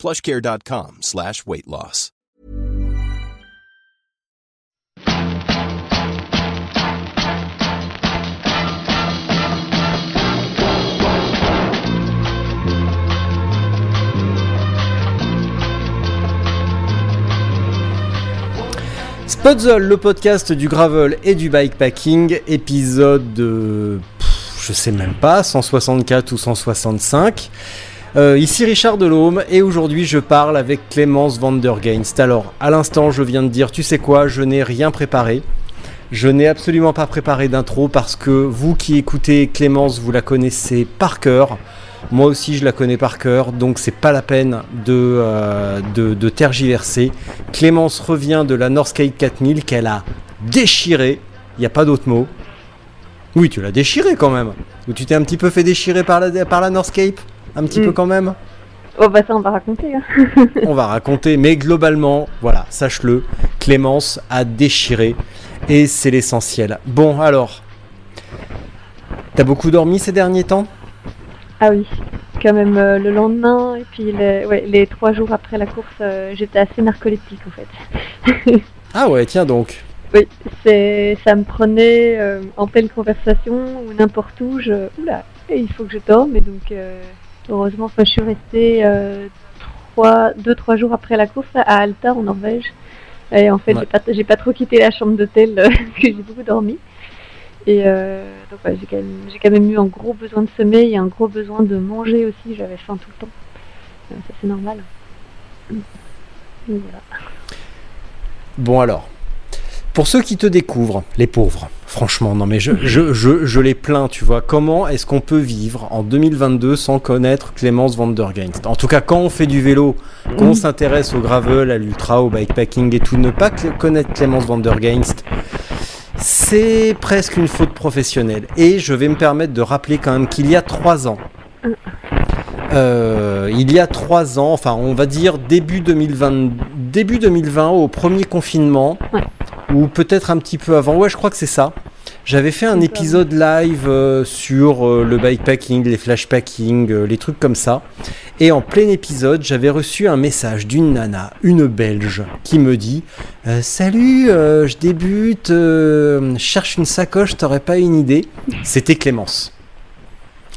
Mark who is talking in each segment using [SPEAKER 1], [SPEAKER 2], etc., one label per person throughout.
[SPEAKER 1] plushcare.com slash weight loss.
[SPEAKER 2] Le podcast du gravel et du bikepacking, épisode de... pff, je sais même pas, 164 ou 165. Euh, ici Richard Delhomme et aujourd'hui je parle avec Clémence Vandergeinst. Alors à l'instant je viens de dire tu sais quoi je n'ai rien préparé. Je n'ai absolument pas préparé d'intro parce que vous qui écoutez Clémence vous la connaissez par cœur. Moi aussi je la connais par cœur donc c'est pas la peine de, euh, de, tergiverser. Clémence revient de la Northgate 4000 qu'elle a déchiré. Il n'y a pas d'autre mot. Oui tu l'as déchiré quand même. Ou tu t'es un petit peu fait déchirer par la, par la Northcape un petit
[SPEAKER 3] Mm.
[SPEAKER 2] peu quand même
[SPEAKER 3] Oh bah ça on va raconter. Hein.
[SPEAKER 2] On va raconter, mais globalement, voilà, sache-le, Clémence a déchiré et c'est l'essentiel. Bon, alors, t'as beaucoup dormi ces derniers temps?
[SPEAKER 3] Ah oui, quand même euh, le lendemain et puis les, ouais, les trois jours après la course, euh, j'étais assez narcoleptique en fait.
[SPEAKER 2] Ah ouais, tiens donc.
[SPEAKER 3] Oui, c'est ça me prenait euh, en pleine conversation ou n'importe où. Je, oula, il faut que je dorme et donc euh, heureusement, enfin, je suis restée euh, trois, deux trois jours après la course à Alta en Norvège. Et en fait,
[SPEAKER 2] Ouais.
[SPEAKER 3] j'ai pas, trop quitté la chambre d'hôtel euh, parce que j'ai beaucoup dormi. Et euh, donc ouais, j'ai quand, même- j'ai quand même eu un gros besoin de sommeil et un gros besoin de manger aussi. J'avais faim tout le temps. Euh, ça c'est normal. Donc, voilà.
[SPEAKER 2] Bon alors, pour ceux qui te découvrent, les pauvres, franchement, non mais je, je, je, je les plains, tu vois. Comment est-ce qu'on peut vivre en 2022 sans connaître Clémence Vandergeinst En tout cas, quand on fait du vélo, qu'on s'intéresse au gravel, à l'ultra, au bikepacking et tout, ne pas connaître Clémence Vandergeinst, c'est presque une faute professionnelle. Et je vais me permettre de rappeler quand même qu'il y a trois ans, euh, il y a trois ans, enfin on va dire début 2020, début 2020 au premier confinement,
[SPEAKER 3] Ouais.
[SPEAKER 2] Ou peut-être un petit peu avant, ouais je crois que c'est ça. J'avais fait un épisode live euh, sur euh, le bikepacking, les flashpacking, euh, les trucs comme ça. Et en plein épisode, j'avais reçu un message d'une nana, une belge, qui me dit Salut, je débute, je cherche une sacoche, t'aurais pas une idée C'était Clémence.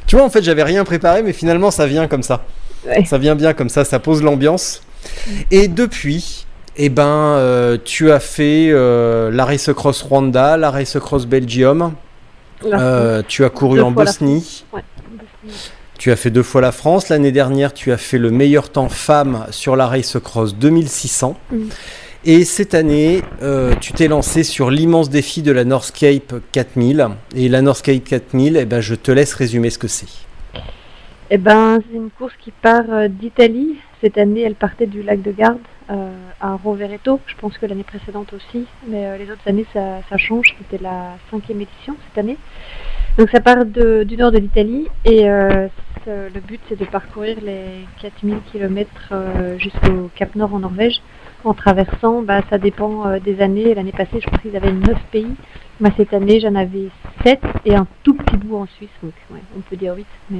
[SPEAKER 2] Tu vois, en fait, j'avais rien préparé, mais finalement, ça vient comme ça.
[SPEAKER 3] Ouais.
[SPEAKER 2] Ça vient bien comme ça, ça pose l'ambiance. Et depuis, eh ben, euh, tu as fait euh, la Race Cross Rwanda, la Race Cross Belgium, euh, tu as couru
[SPEAKER 3] Deux
[SPEAKER 2] en Bosnie.
[SPEAKER 3] Ouais.
[SPEAKER 2] Tu as fait deux fois la France. L'année dernière, tu as fait le meilleur temps femme sur la Race Cross 2600.
[SPEAKER 3] Mm.
[SPEAKER 2] Et cette année, tu t'es lancé sur l'immense défi de la North Cape 4000. Et la North Cape 4000, eh ben, je te laisse résumer ce que c'est.
[SPEAKER 3] Eh ben, c'est une course qui part d'Italie. Cette année, elle partait du lac de Garde euh, Rovereto. Je pense que l'année précédente aussi, mais euh, les autres années, ça, change. C'était la cinquième édition cette année. Donc ça part du nord de l'Italie et euh, le but, c'est de parcourir les 4000 km jusqu'au Cap Nord en Norvège. En traversant, bah, ça dépend euh, des années. L'année passée, je pense qu'ils avaient 9 pays. Moi, cette année, j'en avais 7 et un tout petit bout en Suisse. Donc, on peut dire 8. Mais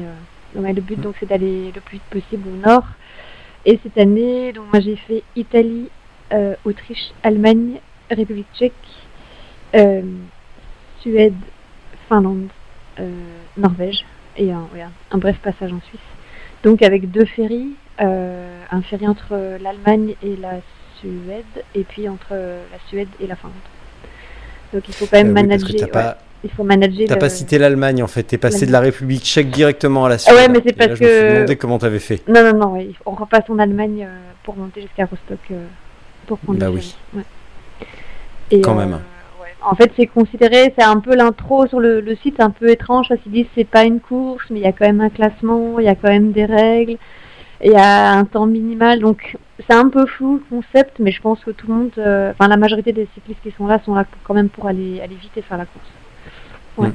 [SPEAKER 3] euh, le but, donc, c'est d'aller le plus vite possible au nord. Et cette année, donc, moi, j'ai fait Italie, euh, Autriche, Allemagne, République tchèque, euh, Suède, Finlande, euh, Norvège et un, ouais, un- un bref passage en Suisse. Donc, avec deux ferries, un ferry entre l'Allemagne et la Suède, et puis entre la Suède et la Finlande. Donc, il faut quand même
[SPEAKER 2] oui, parce que
[SPEAKER 3] manager.
[SPEAKER 2] t'as
[SPEAKER 3] ouais,
[SPEAKER 2] pas,
[SPEAKER 3] il faut manager.
[SPEAKER 2] t'as
[SPEAKER 3] le-
[SPEAKER 2] pas cité l'Allemagne en fait. T'es passé de la République tchèque directement à la
[SPEAKER 3] Ah
[SPEAKER 2] Suède.
[SPEAKER 3] ouais, mais c'est
[SPEAKER 2] là,
[SPEAKER 3] parce
[SPEAKER 2] je me suis
[SPEAKER 3] que-
[SPEAKER 2] demandé comment t'avais fait.
[SPEAKER 3] Non, non, non, on repasse en Allemagne euh, pour monter jusqu'à Rostock euh, pour prendre
[SPEAKER 2] Bah oui.
[SPEAKER 3] Ouais. Et,
[SPEAKER 2] Quand
[SPEAKER 3] euh,
[SPEAKER 2] même.
[SPEAKER 3] ouais. En fait, c'est considéré, c'est un peu l'intro sur le, le site, un peu étrange qu'ils disent c'est pas une course, mais il y a quand même un classement, il y a quand même des règles. et à un temps minimal. Donc c'est un peu flou le concept, mais je pense que tout le monde, euh, enfin la majorité des cyclistes qui sont là sont là quand même pour aller, aller vite et faire la course. Ouais.
[SPEAKER 2] Mm.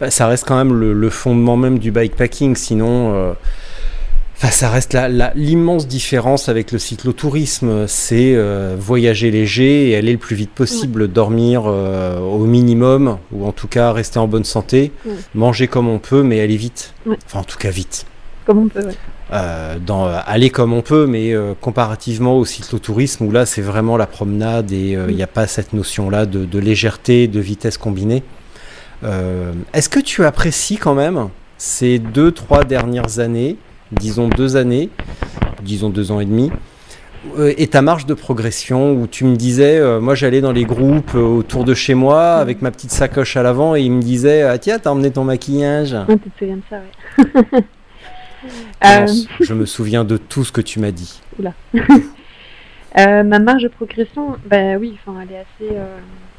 [SPEAKER 2] Bah, ça reste quand même le, le, fondement même du bikepacking, sinon. Euh, Enfin, ça reste l'immense différence avec le cyclotourisme, c'est euh, voyager léger et aller le plus vite possible, oui. dormir euh, au minimum, ou en tout cas rester en bonne santé, oui. manger comme on peut, mais aller vite.
[SPEAKER 3] Oui.
[SPEAKER 2] Enfin, en tout cas vite.
[SPEAKER 3] Comme on peut, oui.
[SPEAKER 2] Euh, dans, aller comme on peut, mais euh, comparativement au cyclotourisme, où là c'est vraiment la promenade et il n'y a pas cette notion-là de, de, légèreté, de vitesse combinée. Est-ce que tu apprécies quand même ces deux, trois dernières années disons deux années, disons deux ans et demi, euh, et ta marge de progression où tu me disais, euh, moi j'allais dans les groupes euh, autour de chez moi avec ma petite sacoche à l'avant et ils me disaient, ah, tiens, t'as emmené ton maquillage.
[SPEAKER 3] Ah, tu te souviens de ça, ouais.
[SPEAKER 2] Euh, je me souviens de tout ce que tu m'as dit.
[SPEAKER 3] Oula. ma marge de progression, bah oui, elle est assez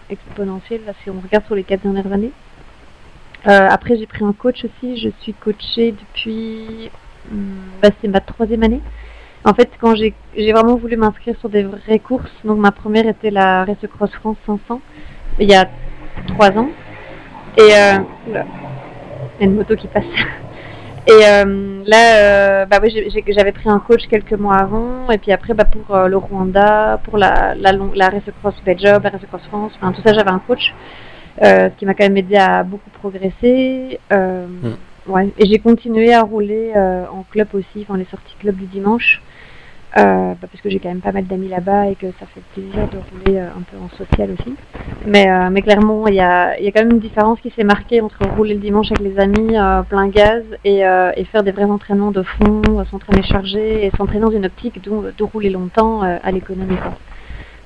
[SPEAKER 3] exponentielle là, si on regarde sur les quatre dernières années. Après, j'ai pris un coach aussi. Je suis coachée depuis bah, c'est ma troisième année. En fait, quand j'ai vraiment voulu m'inscrire sur des vraies courses, donc ma première était la Race Cross France 500, il y a trois ans. Et euh, oula, il y a une moto qui passe. Et euh, là, euh, bah oui, j'avais pris un coach quelques mois avant, et puis après, bah, pour euh, le Rwanda, pour la, la, la Race Cross Belgium, la Race Cross France, tout ça, j'avais un coach, ce qui m'a quand même aidé à beaucoup progresser. Mm. Ouais, et j'ai continué à rouler euh, en club aussi, enfin les sorties club du dimanche, euh, bah, parce que j'ai quand même pas mal d'amis là-bas et que ça fait plaisir de rouler euh, un peu en social aussi. Mais, euh, mais clairement, il y a, y a quand même une différence qui s'est marquée entre rouler le dimanche avec les amis euh, plein gaz et, et, faire des vrais entraînements de fond, s'entraîner chargé et s'entraîner dans une optique de, de rouler longtemps à l'économie.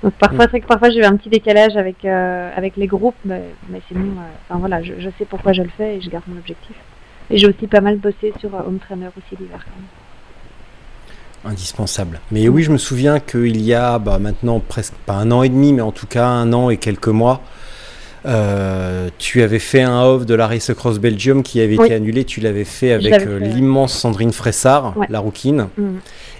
[SPEAKER 3] Donc parfois, c'est que parfois j'ai un petit décalage avec, avec les groupes, mais, mais sinon, enfin voilà, je, sais pourquoi je le fais et je garde mon objectif. Et j'ai aussi pas mal bossé sur Home Trainer aussi l'hiver quand même.
[SPEAKER 2] Indispensable. Mais oui, je me souviens qu'il y a bah, maintenant presque pas un an et demi, mais en tout cas un an et quelques mois, euh, tu avais fait un off de la Race Cross Belgium qui avait oui. été annulé. Tu l'avais fait avec euh, l'immense Sandrine Fressard, ouais. la rouquine. Mmh.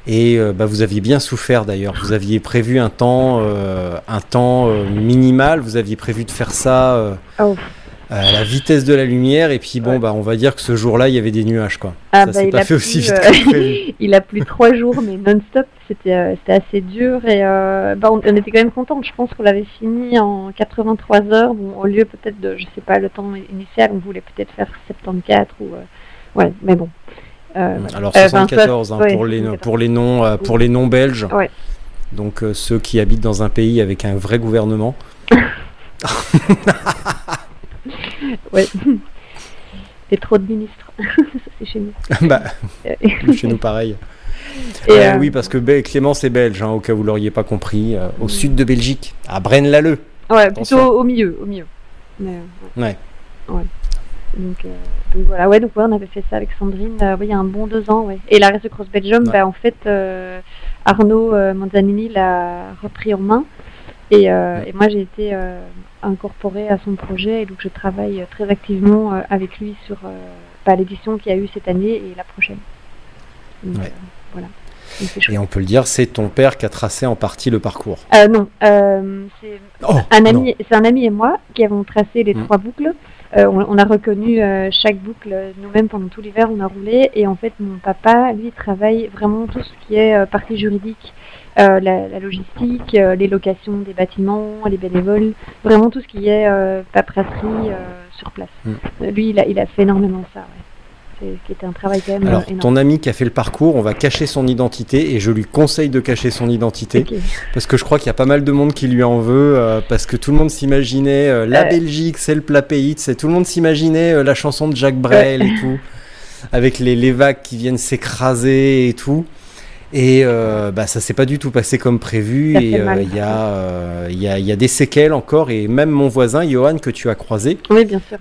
[SPEAKER 2] Et euh, bah, vous aviez bien souffert d'ailleurs. Vous aviez prévu un temps, un temps minimal. Vous aviez prévu de faire ça.
[SPEAKER 3] Oh
[SPEAKER 2] à la vitesse de la lumière et puis bon ouais. bah on va dire que ce jour-là il y avait des nuages quoi.
[SPEAKER 3] Ah, ça bah, s'est pas fait aussi vite euh, il a plu trois jours mais non-stop c'était euh, c'était assez dur et euh, bah on, on, était quand même content je pense qu'on l'avait fini en 83 heures bon au lieu peut-être de je sais pas le temps initial on voulait peut-être faire 74 ou euh, ouais mais bon.
[SPEAKER 2] Euh, Alors 74 hein, ouais, pour les pour les noms pour les noms belges.
[SPEAKER 3] Ouais.
[SPEAKER 2] Donc ceux qui habitent dans un pays avec un vrai gouvernement.
[SPEAKER 3] ouais. Et trop de ministres. c'est chez nous.
[SPEAKER 2] bah, chez nous pareil. Et euh, euh, oui, parce que Clémence est belge, hein, au cas où vous l'auriez pas compris, euh, au mmh. sud de Belgique, à Braine-l'Alleud.
[SPEAKER 3] Ouais, Attention. plutôt au milieu, au milieu. Mais,
[SPEAKER 2] ouais.
[SPEAKER 3] ouais. Donc, donc, voilà, ouais, donc ouais, on avait fait ça avec Sandrine, ouais, il y a un bon deux ans, ouais. Et la Race Cross Belgium, ouais. bah, en fait, Arnaud Manzanini l'a repris en main. Et, euh, et moi, j'ai été euh, incorporée à son projet et donc je travaille très activement euh, avec lui sur bah, l'édition qu'il y a eu cette année et la prochaine. Donc,
[SPEAKER 2] ouais.
[SPEAKER 3] voilà.
[SPEAKER 2] Et on peut le dire, c'est ton père qui a tracé en partie le parcours.
[SPEAKER 3] Euh, non, euh, c'est oh, un ami, c'est un ami et moi qui avons tracé les mmh. trois boucles. Euh, on, on, a reconnu chaque boucle nous-mêmes pendant tout l'hiver, on a roulé. Et en fait, mon papa, lui, travaille vraiment tout ce qui est partie juridique, la, la, logistique, les locations des bâtiments, les bénévoles, vraiment tout ce qui est paperasserie sur place. Mmh. Lui, il a, il a fait énormément ça. Ouais qui était un travail quand même
[SPEAKER 2] Alors,
[SPEAKER 3] énorme.
[SPEAKER 2] ton ami qui a fait le parcours, on va cacher son identité et je lui conseille de cacher son identité okay. parce que je crois qu'il y a pas mal de monde qui lui en veut euh, parce que tout le monde s'imaginait euh, la euh... Belgique, c'est le plat pays, c'est tout le monde s'imaginait euh, la chanson de Jacques Brel et tout avec les, les, vagues qui viennent s'écraser et tout. Et euh, bah, ça s'est pas du tout passé comme prévu. Et il euh, y, euh, y, a, y, a, des séquelles encore. Et même mon voisin, Johan, que tu as croisé,
[SPEAKER 3] oui, bien sûr.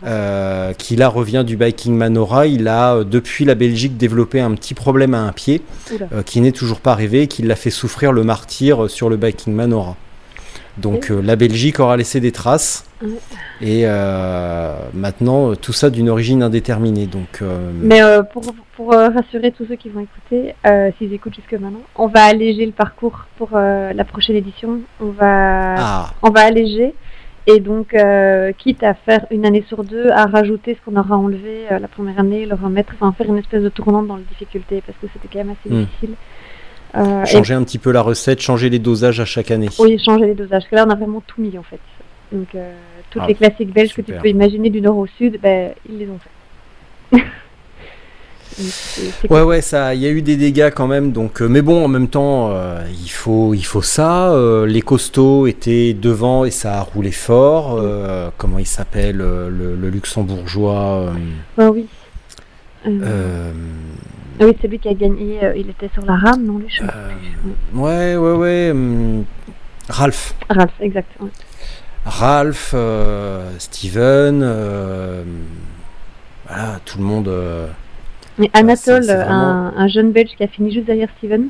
[SPEAKER 2] Qui là revient du Biking Manora, il a depuis la Belgique développé un petit problème à un pied qui n'est toujours pas arrivé et qui l'a fait souffrir le martyr sur le Biking Manora. Donc euh, la Belgique aura laissé des traces. Et euh, maintenant, euh, tout ça d'une origine indéterminée. Donc, euh,
[SPEAKER 3] Mais pour, pour rassurer tous ceux qui vont écouter, s'ils écoutent jusque maintenant, on va alléger le parcours pour la prochaine édition. On va,
[SPEAKER 2] ah,
[SPEAKER 3] on va alléger. Et donc, quitte à faire une année sur deux, à rajouter ce qu'on aura enlevé la première année, le remettre, enfin faire une espèce de tournante dans la difficulté, parce que c'était quand même assez
[SPEAKER 2] Hmm.
[SPEAKER 3] difficile. Euh, et
[SPEAKER 2] changer un petit peu la recette, changer les dosages à chaque année.
[SPEAKER 3] Oui, changer les dosages. Parce que là, on a vraiment tout mis en fait. Donc, euh, toutes
[SPEAKER 2] Ah,
[SPEAKER 3] les classiques belges que tu peux imaginer du nord au sud, ben, ils les ont fait.
[SPEAKER 2] Ouais, ouais, ça, il y a eu des dégâts quand même. Donc, euh, mais bon, en même temps, euh, il faut, il faut ça. euh, les costauds étaient devant et ça a roulé fort. comment il s'appelle, le, le luxembourgeois
[SPEAKER 3] Ah oui. Ah oui, c'est lui qui a gagné. euh, il était sur la rame, non, lui je
[SPEAKER 2] euh, Ouais, ouais, ouais. hum, Ralph.
[SPEAKER 3] Ralph, exact. ouais.
[SPEAKER 2] Ralph, euh, Steven, voilà, tout le monde.
[SPEAKER 3] Mais Anatole,
[SPEAKER 2] vraiment-
[SPEAKER 3] un, un jeune belge qui a fini juste derrière Steven,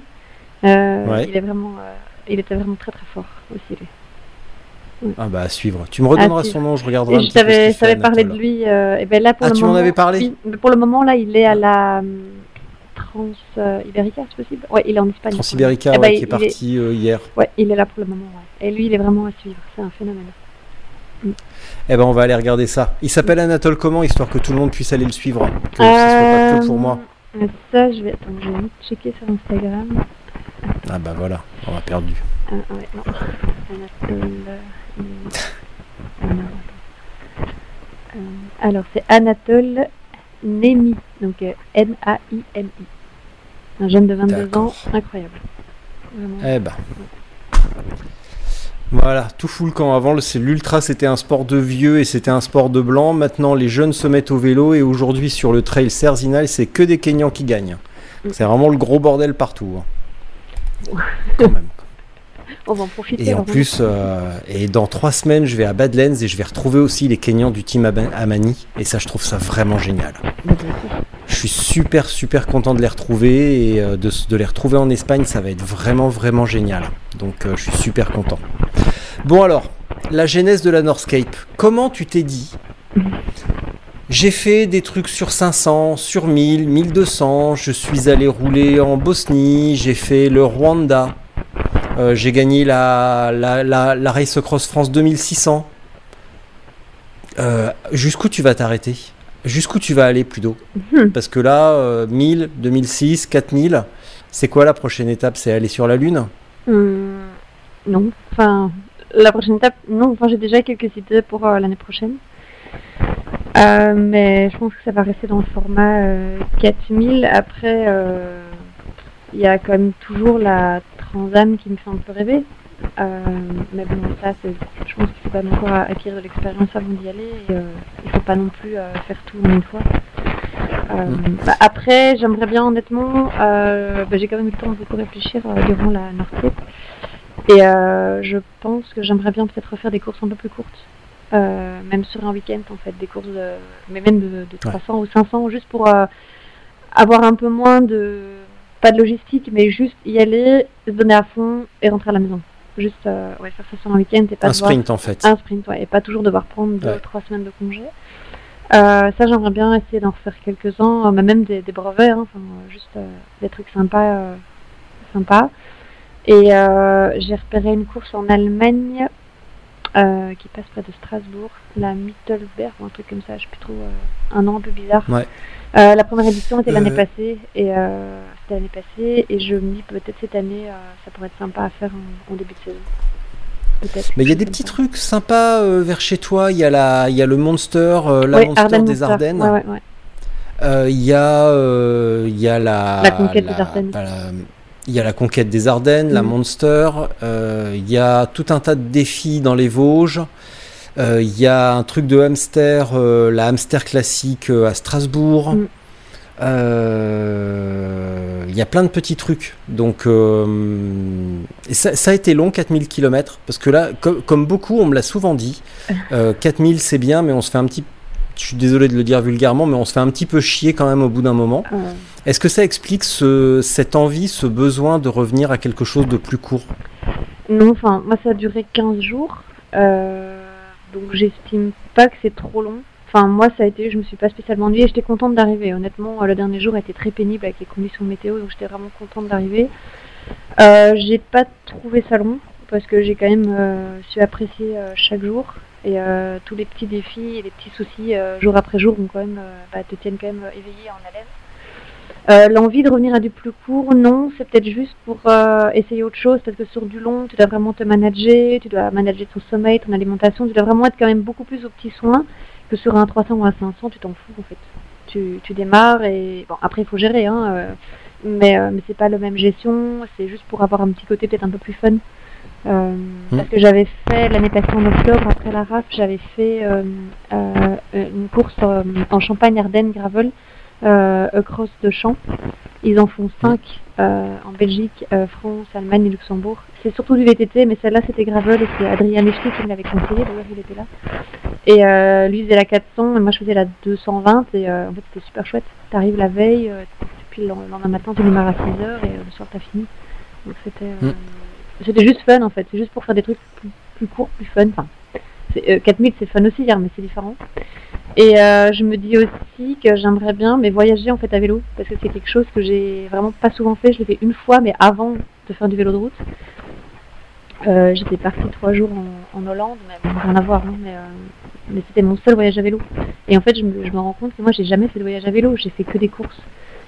[SPEAKER 3] euh,
[SPEAKER 2] Ouais.
[SPEAKER 3] il est vraiment, euh, il était vraiment très très fort aussi. lui.
[SPEAKER 2] Ah bah à suivre. Tu me redonneras son nom, je regarderai.
[SPEAKER 3] Et je t'avais je parlé de lui. euh, et ben là pour
[SPEAKER 2] Ah,
[SPEAKER 3] le
[SPEAKER 2] tu m'en avais parlé
[SPEAKER 3] oui, mais pour le moment là, il est à la hum, Trans euh, c'est possible? Ouais, il est en Espagne.
[SPEAKER 2] Transibérica,
[SPEAKER 3] Eh ben,
[SPEAKER 2] ouais,
[SPEAKER 3] il-
[SPEAKER 2] qui est parti euh, hier.
[SPEAKER 3] Ouais, il est là pour le moment. ouais. Et lui, il est vraiment à suivre. C'est un phénomène.
[SPEAKER 2] Eh ben on va aller regarder ça. Il s'appelle Anatole comment, histoire que tout le monde puisse aller le suivre, que ce soit pas que pour moi?
[SPEAKER 3] Euh, Ça, je vais. Attends, je vais vite checker sur Instagram.
[SPEAKER 2] Ah bah voilà, on a perdu.
[SPEAKER 3] Ah, ouais, non. Anatole. ah. Euh, alors, c'est Anatole Nemi. Donc, euh, N-A-I-M-I. Un jeune de 22 ans. Incroyable. Vraiment.
[SPEAKER 2] Eh ben. Voilà, tout fout le camp. Avant, c'est l'ultra, c'était un sport de vieux et c'était un sport de blanc. Maintenant, les jeunes se mettent au vélo et aujourd'hui, sur le trail Cerzinal, c'est que des Kenyans qui gagnent. C'est vraiment le gros bordel partout. hein. Quand même.
[SPEAKER 3] On va en profiter.
[SPEAKER 2] Et en plus, euh, et dans trois semaines, je vais à Badlands et je vais retrouver aussi les Kenyans du team Amani. Et ça, je trouve ça vraiment génial.
[SPEAKER 3] hein.
[SPEAKER 2] Je suis super, super content de les retrouver et euh, de les retrouver en Espagne, ça va être vraiment, vraiment génial. Donc, euh, je suis super content. Bon, alors, la genèse de la Northscape. Comment tu t'es dit J'ai fait des trucs sur 500, sur 1000, 1200. Je suis allé rouler en Bosnie. J'ai fait le Rwanda. Euh, j'ai gagné la, la, la, la Race Cross France 2600. Euh, Jusqu'où tu vas t'arrêter? Jusqu'où tu vas aller plutôt
[SPEAKER 3] Mhm.
[SPEAKER 2] Parce que là, euh, 1000, 2006, 4000, c'est quoi la prochaine étape? C'est aller sur la Lune?
[SPEAKER 3] Hum, non. Enfin, la prochaine étape, non. Enfin, j'ai déjà quelques idées pour euh, l'année prochaine. Mais je pense que ça va rester dans le format euh, 4000. Après, il y a quand même toujours la Transam qui me fait un peu rêver. Euh, mais bon, ça, c'est, je pense qu'il faut quand même encore acquérir de l'expérience avant d'y aller. Et, euh, il faut pas non plus euh, faire tout en une fois. Euh, bah, après, j'aimerais bien honnêtement, bah, j'ai quand même eu le temps de beaucoup réfléchir durant la Northcape. Et je pense que j'aimerais bien peut-être refaire des courses un peu plus courtes. Même sur un week-end en fait, des courses de, mais même de, de 300 ou 500, juste pour avoir un peu moins de, pas de logistique, mais juste y aller, se donner à fond et rentrer à la maison. Juste euh, ouais, faire ça sur un week-end et pas
[SPEAKER 2] Un
[SPEAKER 3] devoir-
[SPEAKER 2] sprint en fait.
[SPEAKER 3] un sprint, ouais, et pas toujours devoir prendre deux
[SPEAKER 2] Ouais.
[SPEAKER 3] trois semaines de congé. Euh, ça, j'aimerais bien essayer d'en refaire quelques-uns, euh, mais même des, des brevets, hein, enfin, juste euh, des trucs sympas. sympas. Et j'ai repéré une course en Allemagne euh, qui passe près de Strasbourg, la Mittelberg ou un truc comme ça, je sais plus trop, euh, un nom un peu bizarre.
[SPEAKER 2] Ouais.
[SPEAKER 3] Euh, la première édition était l'année passée, et c'était l'année passée, et je me dis peut-être cette année, euh, ça pourrait être sympa à faire en, en début de saison.
[SPEAKER 2] Mais il y a des petits trucs sympas euh, vers chez toi. Il y, a la, il y a le Monster, euh, la
[SPEAKER 3] Ouais,
[SPEAKER 2] Monster
[SPEAKER 3] Ardennes
[SPEAKER 2] des
[SPEAKER 3] Monster.
[SPEAKER 2] Ardennes.
[SPEAKER 3] Ouais, ouais, ouais.
[SPEAKER 2] Euh, Il y, a, il y a la,
[SPEAKER 3] La conquête des Ardennes.
[SPEAKER 2] il y a la conquête des Ardennes, la
[SPEAKER 3] Mhm.
[SPEAKER 2] Monster. il y a tout un tas de défis dans les Vosges. il y a un truc de hamster, la hamster classique à Strasbourg.
[SPEAKER 3] Mhm.
[SPEAKER 2] Euh, il y a plein de petits trucs. Donc, euh, ça, ça a été long, 4000 km. Parce que là, co- comme beaucoup, on me l'a souvent dit, euh, 4000 c'est bien, mais on se fait un petit. Je suis désolé de le dire vulgairement, mais on se fait un petit peu chier quand même au bout d'un moment. Est-ce que ça explique ce- cette envie, ce besoin de revenir à quelque chose de plus court?
[SPEAKER 3] Non, enfin, moi ça a duré 15 jours. Euh, donc j'estime pas que c'est trop long. Enfin, moi ça a été, je me suis pas spécialement ennuyée. J'étais contente d'arriver. Honnêtement, le dernier jour a été très pénible avec les conditions météo, donc j'étais vraiment contente d'arriver. Euh, j'ai pas trouvé ça long parce que j'ai quand même euh, su apprécier euh, chaque jour et euh, tous les petits défis et les petits soucis euh, jour après jour vont quand même euh, bah, te tiennent quand même éveillé en haleine. Euh, L'envie de revenir à du plus court, non, c'est peut-être juste pour euh, essayer autre chose parce que sur du long, tu dois vraiment te manager, tu dois manager ton sommeil, ton alimentation, tu dois vraiment être quand même beaucoup plus aux petits soins que sur un 300 ou un 500, tu t'en fous en fait. Tu, tu démarres et bon après il faut gérer, hein, euh, mais euh, mais c'est pas la même gestion, c'est juste pour avoir un petit côté peut-être un peu plus fun. Euh, Parce que j'avais fait l'année passée en octobre après la RAF, j'avais fait une course en Champagne Ardennes gravel across de champs. Ils en font 5 en Belgique, France, Allemagne et Luxembourg. C'est surtout du VTT, mais celle-là c'était gravel et c'est Adrien Lechty qui me l'avait conseillé, d'ailleurs il était là. Et euh, lui faisait la 400 et moi je faisais la 220 et euh, en fait c'était super chouette. T'arrives la veille, euh, puis le lendemain matin tu démarres à 6h et euh, le soir t'as fini. Donc c'était
[SPEAKER 2] Mm.
[SPEAKER 3] c'était juste fun en fait, c'est juste pour faire des trucs plus, plus courts, plus fun. Enfin, c'est- euh, 4000 c'est fun aussi hier, mais c'est différent. Et je me dis aussi que j'aimerais bien mais voyager en fait à vélo parce que c'est quelque chose que j'ai vraiment pas souvent fait. Je l'ai fait une fois, mais avant de faire du vélo de route. Euh, J'étais partie trois jours en, en Hollande, mais rien à voir. hein, mais euh, mais c'était mon seul voyage à vélo. Et en fait, je me, rends compte que moi, j'ai jamais fait de voyage à vélo. J'ai fait que des courses.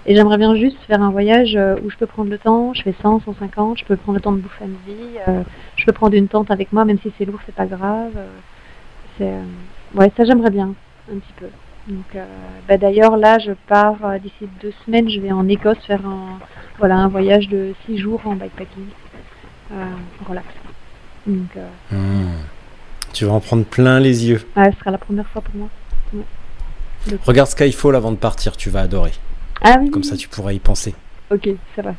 [SPEAKER 3] Et j'aimerais bien juste faire un voyage euh, où je peux prendre le temps. Je fais 100, 150. Je peux prendre le temps de bouffer à midi. euh, je peux prendre une tente avec moi, même si c'est lourd, c'est pas grave. euh, ouais, ça j'aimerais bien un petit peu. Donc, bah, d'ailleurs là, je pars d'ici deux semaines. Je vais en Écosse faire un voilà un voyage de six jours en bikepacking, relax. Donc,
[SPEAKER 2] Hmm. Tu vas en prendre plein les yeux.
[SPEAKER 3] ce sera la première fois pour moi.
[SPEAKER 2] Regarde Skyfall avant de partir, tu vas adorer.
[SPEAKER 3] Ah oui.
[SPEAKER 2] Comme ça, tu pourras y penser.
[SPEAKER 3] Ok, ça va.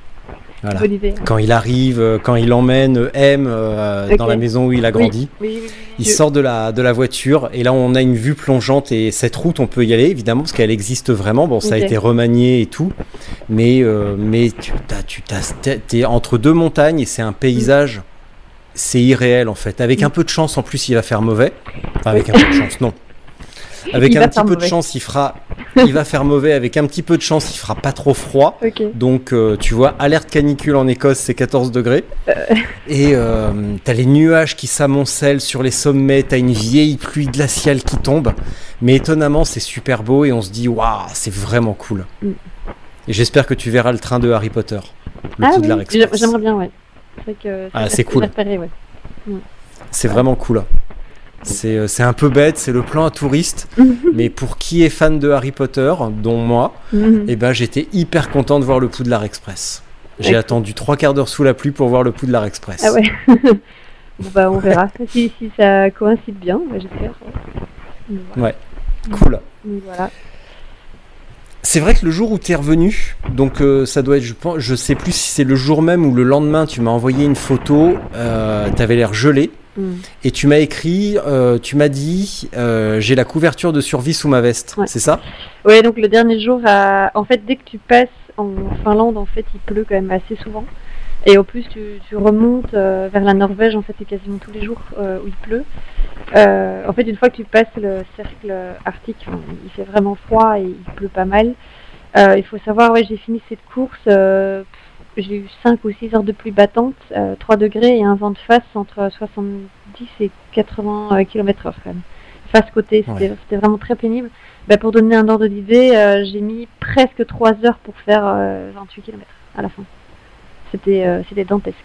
[SPEAKER 2] Voilà.
[SPEAKER 3] Bonne idée.
[SPEAKER 2] Quand il arrive, euh, quand il emmène euh, M euh, dans la maison où il a grandi,
[SPEAKER 3] Oui, oui, oui, oui,
[SPEAKER 2] il sort de la, de la voiture et là on a une vue plongeante et cette route on peut y aller évidemment parce qu'elle existe vraiment. Bon, ça a été remanié et tout, mais, euh, mais tu t'as, tu t'as, t'es- t'es entre deux montagnes et c'est un paysage, c'est irréel en fait. Avec un peu de chance en plus il va faire mauvais. Enfin, avec un peu de chance, non. Avec
[SPEAKER 3] Il
[SPEAKER 2] un petit peu de chance, il fera, il va faire mauvais. Avec un petit peu de chance, il fera pas trop froid. Donc, euh, tu vois, alerte canicule en Écosse, c'est 14 degrés. Et euh, t'as les nuages qui s'amoncellent sur les sommets, t'as une vieille pluie glaciale qui tombe. Mais étonnamment, c'est super beau et on se dit, waouh, c'est vraiment cool.
[SPEAKER 3] Mm.
[SPEAKER 2] Et j'espère que tu verras le train de Harry Potter, le
[SPEAKER 3] ah oui, j'aimerais bien, ouais. C'est vrai que
[SPEAKER 2] Ah, cool.
[SPEAKER 3] ouais.
[SPEAKER 2] C'est vraiment cool. C'est euh, c'est un peu bête, c'est le plan à touristes. mais pour qui est fan de Harry Potter, dont moi,
[SPEAKER 3] Mhm.
[SPEAKER 2] eh ben, j'étais hyper content de voir le Poudlard Express. J'ai attendu trois quarts d'heure sous la pluie pour voir le Poudlard Express.
[SPEAKER 3] Ah ouais. bon bah on verra. si, si ça coïncide bien, bah, j'espère.
[SPEAKER 2] Ouais. Cool.
[SPEAKER 3] Voilà.
[SPEAKER 2] C'est vrai que le jour où tu es revenu, donc euh, ça doit être, je pense, je sais plus si c'est le jour même ou le lendemain, tu m'as envoyé une photo, euh, tu avais l'air gelé,
[SPEAKER 3] Mm.
[SPEAKER 2] et tu m'as écrit, euh, tu m'as dit, j'ai la couverture de survie sous ma veste,
[SPEAKER 3] Ouais.
[SPEAKER 2] c'est ça?
[SPEAKER 3] Ouais, donc le dernier jour, à- en fait, dès que tu passes en Finlande, en fait, il pleut quand même assez souvent. Et au plus, tu, tu remontes vers la Norvège, en fait, c'est quasiment tous les jours où il pleut. Euh, en fait, une fois que tu passes le cercle arctique, il fait vraiment froid et il pleut pas mal. Euh, il faut savoir, ouais, j'ai fini cette course, euh, j'ai eu 5 ou 6 heures de pluie battante, euh, 3 degrés et un vent de face entre 70 et 80 km/h quand même. Face côté, c'était
[SPEAKER 2] Ouais.
[SPEAKER 3] vraiment très pénible. Bah, pour donner un ordre d'idée, euh, j'ai mis presque 3 heures pour faire euh, 28 km à la fin. C'était euh, c'était dantesque.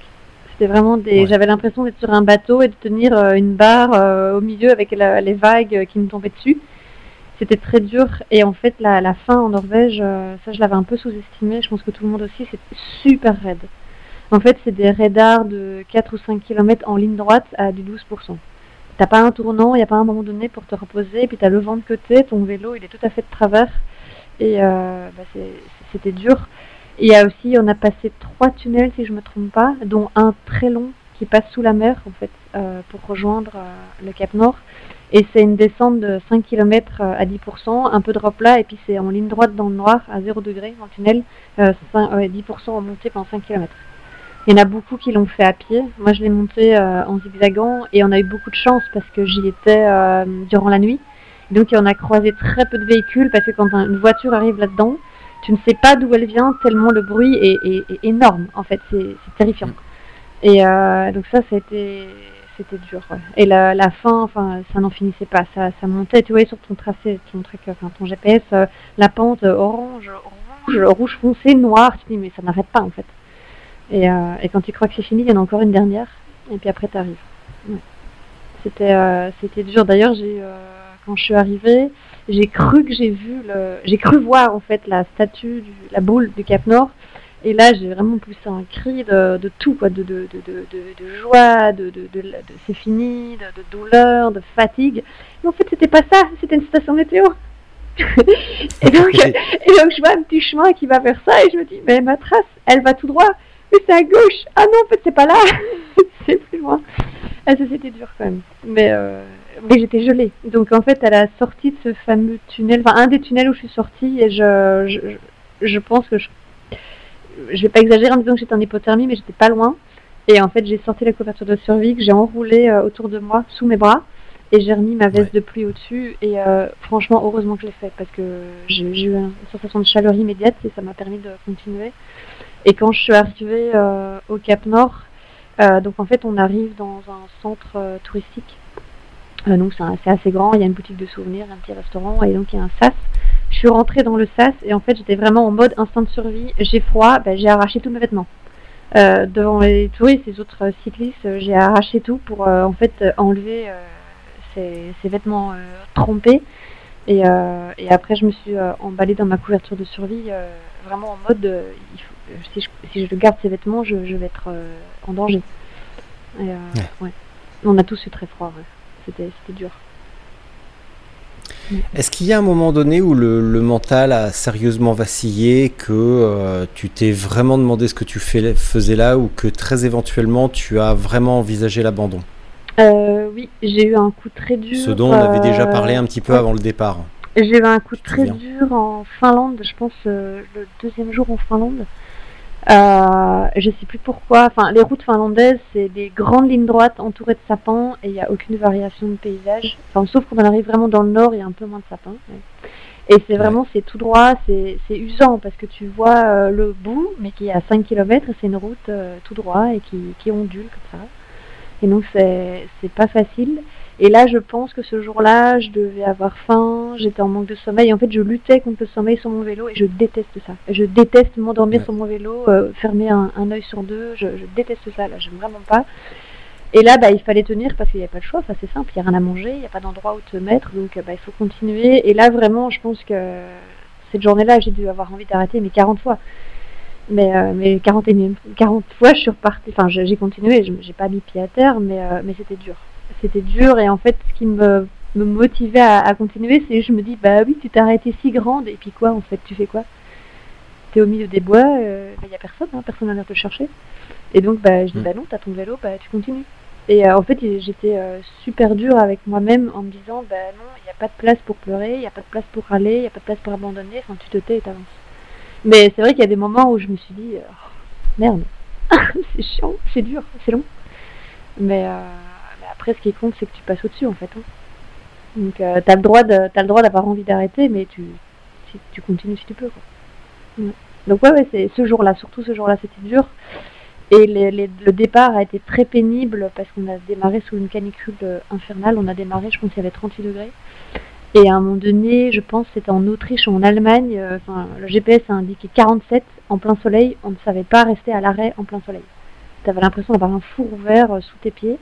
[SPEAKER 3] C'était vraiment des.
[SPEAKER 2] Ouais.
[SPEAKER 3] J'avais l'impression d'être sur un bateau et de tenir euh, une barre euh, au milieu avec la- les vagues euh, qui me tombaient dessus. C'était très dur et en fait la, la fin en Norvège, ça je l'avais un peu sous-estimé. Je pense que tout le monde aussi, c'est super raide. En fait, c'est des raidards de 4 ou 5 km en ligne droite à du 12%. T'as pas un tournant, il n'y a pas un moment donné pour te reposer, puis t'as le vent de côté, ton vélo il est tout à fait de travers, et euh, bah, c'était dur. Il y a aussi, on a passé trois tunnels si je me trompe pas, dont un très long qui passe sous la mer en fait, euh, pour rejoindre euh, le Cap Nord. Et c'est une descente de 5 km à 10%, un peu de replat, et puis c'est en ligne droite dans le noir à 0 degré le tunnel, euh, cin- ouais, 10% en montée pendant 5 km. Il y en a beaucoup qui l'ont fait à pied. Moi, je l'ai monté euh, en zigzagant et on a eu beaucoup de chance parce que j'y étais euh, durant la nuit. Donc, on a croisé très peu de véhicules parce que quand une voiture arrive là-dedans, tu ne sais pas d'où elle vient tellement le bruit est, énorme. En fait, c'est terrifiant. Et euh, donc ça, c'était c'était dur. Et la, fin, enfin, ça n'en finissait pas. Ça, ça montait. Tu voyais sur ton tracé, ton enfin, ton GPS, la pente orange, orange, rouge foncé, noir. Tu te dis mais ça n'arrête pas en fait. Euh, et, quand tu crois que c'est fini, il y en a encore une dernière. Et puis après, tu arrives. C'était, euh, c'était dur. D'ailleurs, j'ai, euh, quand je suis arrivée, j'ai cru que j'ai vu le, j'ai cru voir en fait la statue, du, la boule du Cap Nord. Et là, j'ai vraiment poussé un cri de, de tout, quoi, de, de, de joie, de, c'est fini, de, douleur, de fatigue. Mais en fait, c'était pas ça, c'était une station météo. et, donc, et donc, je vois un petit chemin qui va vers ça et je me dis, mais ma trace, elle va tout droit mais c'est à gauche. Ah non, en fait, c'est pas là. c'est plus loin. Ah, ça, c'était dur quand même. Mais, euh, mais j'étais gelée. Donc, en fait, à la sortie de ce fameux tunnel, enfin, un des tunnels où je suis sortie, et je, je, je pense que je. Je vais pas exagérer en disant que j'étais en hypothermie, mais j'étais pas loin. Et en fait, j'ai sorti la couverture de survie que j'ai enroulée euh, autour de moi, sous mes bras, et j'ai remis ma veste de pluie au-dessus. Et euh, franchement, heureusement que je l'ai fait parce que j'ai eu une sensation de chaleur immédiate et ça m'a permis de continuer. Et quand je suis arrivée euh, au Cap Nord, donc en fait on arrive dans un centre touristique. Donc c'est assez grand, il y a une boutique de souvenirs, un petit restaurant et donc il y a un sas. Je suis rentrée dans le sas et en fait j'étais vraiment en mode instinct de survie. J'ai froid, ben, j'ai arraché tous mes vêtements. devant les touristes et les autres cyclistes, j'ai arraché tout pour en fait enlever ces, vêtements trompés. Et, et, après, je me suis emballée dans ma couverture de survie, vraiment en mode il faut, si, je, si je garde ces vêtements, je, vais être euh, en danger. Euh, On a tous eu très froid, c'était dur.
[SPEAKER 2] Est-ce qu'il y a un moment donné où le, mental a sérieusement vacillé, que euh, tu t'es vraiment demandé ce que tu fais, faisais là, ou que très éventuellement tu as vraiment envisagé l'abandon?
[SPEAKER 3] Oui, j'ai eu un coup très dur.
[SPEAKER 2] Ce dont on avait déjà parlé un petit peu avant le départ.
[SPEAKER 3] J'ai eu un coup très dur en Finlande, je pense le deuxième jour en Finlande. Euh, je sais plus pourquoi. Enfin, les routes finlandaises, c'est des grandes lignes droites entourées de sapins et il n'y a aucune variation de paysage. Enfin, sauf qu'on arrive vraiment dans le nord, il y a un peu moins de sapins. Et c'est vraiment, c'est tout droit, c'est usant parce que tu vois euh, le bout, mais qui est à 5 km c'est une route euh, tout droit et qui, qui ondule comme ça. Et donc, c'est pas facile. Et là, je pense que ce jour-là, je devais avoir faim, j'étais en manque de sommeil. En fait, je luttais contre le sommeil sur mon vélo et je déteste ça. Je déteste m'endormir sur mon vélo, euh, fermer un, un œil sur deux. Je, déteste ça, là, j'aime vraiment pas. Et là, bah, il fallait tenir parce qu'il n'y avait pas de choix. Enfin, c'est simple, il n'y a rien à manger, il n'y a pas d'endroit où te mettre. Donc, bah, il faut continuer. Et là, vraiment, je pense que cette journée-là, j'ai dû avoir envie d'arrêter, mais 40 fois. Mais, euh, mais 40, 40 fois, je suis repartie. Enfin, j'ai continué, j'ai pas mis pied à terre, mais, euh, mais c'était dur c'était dur et en fait ce qui me, me motivait à, continuer c'est je me dis bah oui tu t'es arrêté si grande et puis quoi en fait tu fais quoi? T'es au milieu des bois, il euh, n'y bah, a personne, hein, personne n'a l'air te chercher. Et donc bah je dis mm. bah non t'as ton vélo, bah tu continues. Et euh, en fait j'étais euh, super dure avec moi-même en me disant bah non il n'y a pas de place pour pleurer, il n'y a pas de place pour râler, il n'y a pas de place pour abandonner, enfin tu te tais et t'avances. Mais c'est vrai qu'il y a des moments où je me suis dit oh, merde, c'est chiant, c'est dur, c'est long. Mais après, ce qui compte, c'est que tu passes au-dessus, en fait. Hein. Donc, euh, tu as le droit d'avoir envie d'arrêter, mais tu, tu continues si tu peux. Donc, ouais, ouais c'est ce jour-là, surtout ce jour-là, c'était dur. Et le départ a été très pénible parce qu'on a démarré sous une canicule euh, infernale. On a démarré, je pense qu'il y avait 38 degrés. Et à un moment donné, je pense c'était en Autriche ou en Allemagne, euh, le GPS a indiqué 47 en plein soleil. On ne savait pas rester à l'arrêt en plein soleil. Tu avais l'impression d'avoir un four ouvert sous tes pieds.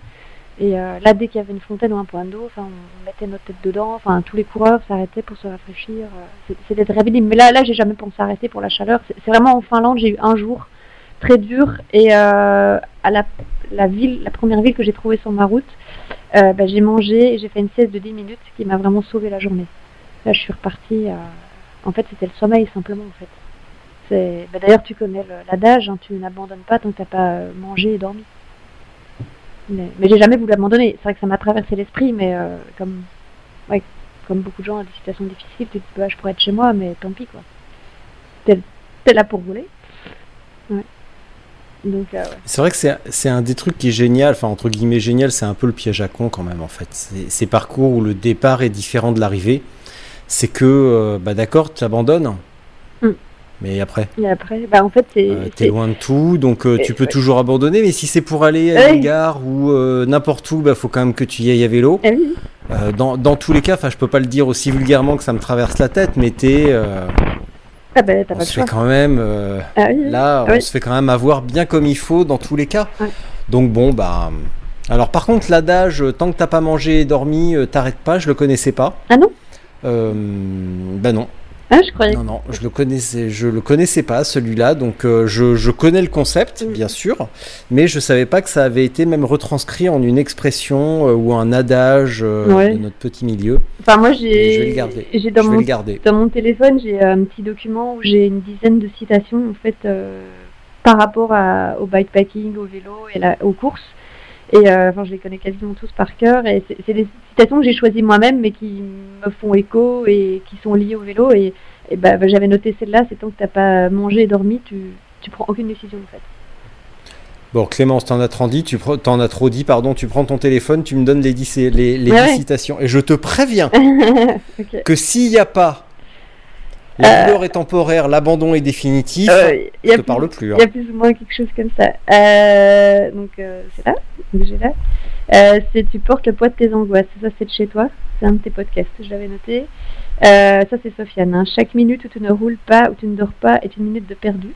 [SPEAKER 3] Et euh, là, dès qu'il y avait une fontaine ou un point d'eau, on mettait notre tête dedans. Enfin, tous les coureurs s'arrêtaient pour se rafraîchir. Euh, c'était très pénible. Mais là, là, j'ai jamais pensé arrêter pour la chaleur. C'est vraiment en Finlande, j'ai eu un jour très dur. Et euh, à la, ville, la première ville que j'ai trouvée sur ma route, bah, j'ai mangé et j'ai fait une sieste de 10 minutes, qui m'a vraiment sauvé la journée. Là, je suis repartie. En fait, c'était le sommeil simplement. En fait. Bah, D'ailleurs, tu connais l'adage, hein, tu n'abandonnes pas tant que tu n'as pas mangé et dormi. Mais, j'ai jamais voulu abandonner. C'est vrai que ça m'a traversé l'esprit, mais euh, comme, ouais, comme beaucoup de gens à des situations difficiles, tu te dis, bah, je pourrais être chez moi, mais tant pis, quoi. T'es là pour. Ouais. Donc, euh, ouais.
[SPEAKER 2] C'est vrai que c'est- c'est un des trucs qui est génial, enfin entre guillemets génial, c'est un peu le piège à con quand même en fait. C'est- Ces parcours où le départ est différent de l'arrivée, c'est que, euh, bah d'accord, tu abandonnes,
[SPEAKER 3] Mm.
[SPEAKER 2] Mais après,
[SPEAKER 3] Et après, bah, en fait, c'est.
[SPEAKER 2] euh, t'es loin de tout, donc euh, tu peux
[SPEAKER 3] ouais.
[SPEAKER 2] toujours abandonner, mais si c'est pour aller à une gare ou euh, n'importe où, bah faut quand même que tu y ailles à vélo.
[SPEAKER 3] Oui,
[SPEAKER 2] Euh, dans, dans tous les cas, enfin je peux pas le dire aussi vulgairement que ça me traverse la tête, mais t'es,
[SPEAKER 3] ah bah, t'as
[SPEAKER 2] on
[SPEAKER 3] pas
[SPEAKER 2] se fait
[SPEAKER 3] choix.
[SPEAKER 2] quand même...
[SPEAKER 3] Ah oui.
[SPEAKER 2] Là,
[SPEAKER 3] Ah
[SPEAKER 2] on se fait quand même avoir bien comme il faut dans tous les cas. Donc bon, bah. Alors par contre, l'adage tant que t'as pas mangé et dormi, t'arrêtes pas, je le connaissais pas.
[SPEAKER 3] Ah non?
[SPEAKER 2] Euh, Bah non,
[SPEAKER 3] Ah, je croyais.
[SPEAKER 2] non, non, je le connaissais, je le connaissais pas celui-là. Donc euh, je, je connais le concept,
[SPEAKER 3] Mm.
[SPEAKER 2] bien sûr, mais je savais pas que ça avait été même retranscrit en une expression euh, ou un adage euh,
[SPEAKER 3] Ouais.
[SPEAKER 2] de notre petit milieu.
[SPEAKER 3] Enfin, moi, j'ai.
[SPEAKER 2] je vais le garder.
[SPEAKER 3] J'ai dans
[SPEAKER 2] je vais
[SPEAKER 3] mon
[SPEAKER 2] le garder.
[SPEAKER 3] Dans mon téléphone, j'ai un petit document où j'ai une dizaine de citations en fait par rapport à- au bikepacking, au vélo et la- aux courses. Et euh, enfin, je les connais quasiment tous par cœur. Et c'est des citations que j'ai choisies moi-même, mais qui me font écho et qui sont liées au vélo. Et, et bah, bah, j'avais noté celle-là. C'est tant que t'as pas mangé et dormi, tu tu prends aucune décision en fait.
[SPEAKER 2] Bon, Clémence, t'en as trop dit, tu t'en as trop dit, pardon, tu prends ton téléphone, tu me donnes les 10, les, les
[SPEAKER 3] Ouais,
[SPEAKER 2] 10
[SPEAKER 3] ouais.
[SPEAKER 2] citations. Et je te préviens que s'il n'y a pas la
[SPEAKER 3] Euh,
[SPEAKER 2] douleur est temporaire, l'abandon est définitif,
[SPEAKER 3] Euh, y
[SPEAKER 2] je
[SPEAKER 3] a
[SPEAKER 2] te parle plus. hein.
[SPEAKER 3] Il y a plus ou moins quelque chose comme ça. Euh, donc euh, c'est là, j'ai là. Euh, c'est tu portes le poids de tes angoisses. Ça c'est de chez toi. C'est un de tes podcasts. Je l'avais noté. Euh, ça c'est Sofiane. hein. Chaque minute où tu ne roules pas, où tu ne dors pas, est une minute de perdu.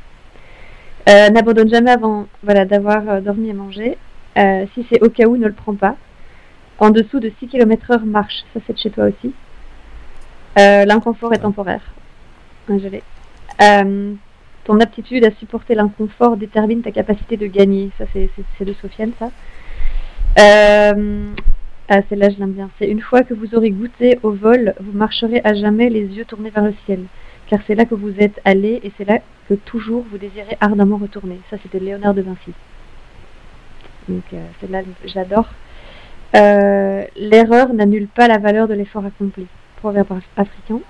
[SPEAKER 3] Euh, N'abandonne jamais avant, voilà, d'avoir euh, dormi et mangé. Euh, si c'est au cas où, ne le prends pas. En dessous de 6 km/h, marche. Ça c'est de chez toi aussi. Euh, L'inconfort est temporaire. Ouais, je. Euh, ton aptitude à supporter l'inconfort détermine ta capacité de gagner. Ça, c'est- de Sofiane, ça. Euh, ah, celle-là, je l'aime bien. C'est une fois que vous aurez goûté au vol, vous marcherez à jamais les yeux tournés vers le ciel. Car c'est là que vous êtes allé et c'est là que toujours vous désirez ardemment retourner. Ça, c'était Léonard de Vinci. Donc, euh, celle-là. Euh, L'erreur n'annule pas la valeur de l'effort accompli. Proverbe af- africain.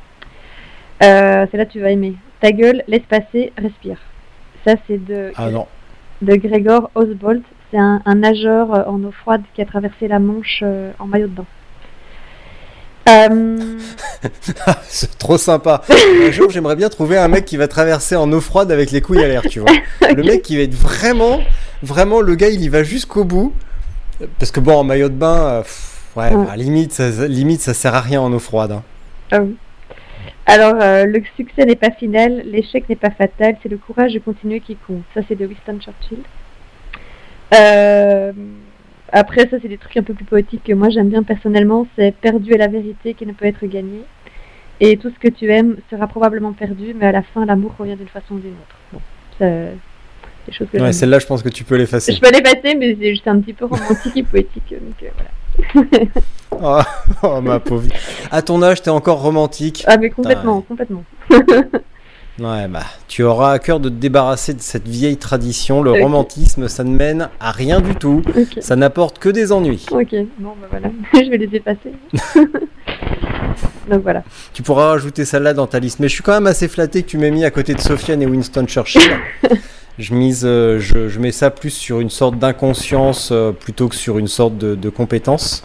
[SPEAKER 3] Euh, celle-là, tu vas aimer. Ta gueule, laisse passer, respire. Ça, c'est de,
[SPEAKER 2] Ah non,
[SPEAKER 3] de Gregor Osbolt. C'est un, un nageur euh, en eau froide qui a traversé la Manche euh, en maillot de bain. Euh,
[SPEAKER 2] c'est trop sympa. Un jour, j'aimerais bien trouver un mec qui va traverser en eau froide avec les couilles à l'air, tu vois. Le mec qui va être vraiment, vraiment, le gars, il y va jusqu'au bout. Parce que bon, en maillot de bain, pff, ouais,
[SPEAKER 3] Ouais.
[SPEAKER 2] bah, limite, ça, limite, ça sert à rien en eau froide. hein.
[SPEAKER 3] ah oui. Alors, euh, le succès n'est pas final, l'échec n'est pas fatal, c'est le courage de continuer qui compte. Ça, c'est de Winston Churchill. Euh, après, ça, c'est des trucs un peu plus poétiques que moi j'aime bien personnellement. C'est perdu est la vérité qui ne peut être gagnée. Et tout ce que tu aimes sera probablement perdu, mais à la fin, l'amour revient d'une façon ou d'une autre. Bon, c'est des choses que
[SPEAKER 2] Ouais, celle-là, je pense que tu peux l'effacer.
[SPEAKER 3] Je peux les passer, mais c'est juste un petit peu romantique et poétique. Donc, euh, voilà.
[SPEAKER 2] Oh, oh, ma pauvre. À ton âge, t'es encore romantique.
[SPEAKER 3] Ah, mais complètement, complètement.
[SPEAKER 2] Ouais, bah, tu auras à cœur de te débarrasser de cette vieille tradition. Le romantisme, ça ne mène à rien du tout. Ça n'apporte que des ennuis.
[SPEAKER 3] ok. Bon, bah voilà. je vais les effacer. donc voilà.
[SPEAKER 2] Tu pourras rajouter celle-là dans ta liste. Mais je suis quand même assez flatté que tu m'aies mis à côté de Sofiane et Winston Churchill. Je, mise, euh, je, je mets ça plus sur une sorte d'inconscience euh, plutôt que sur une sorte de, de compétence.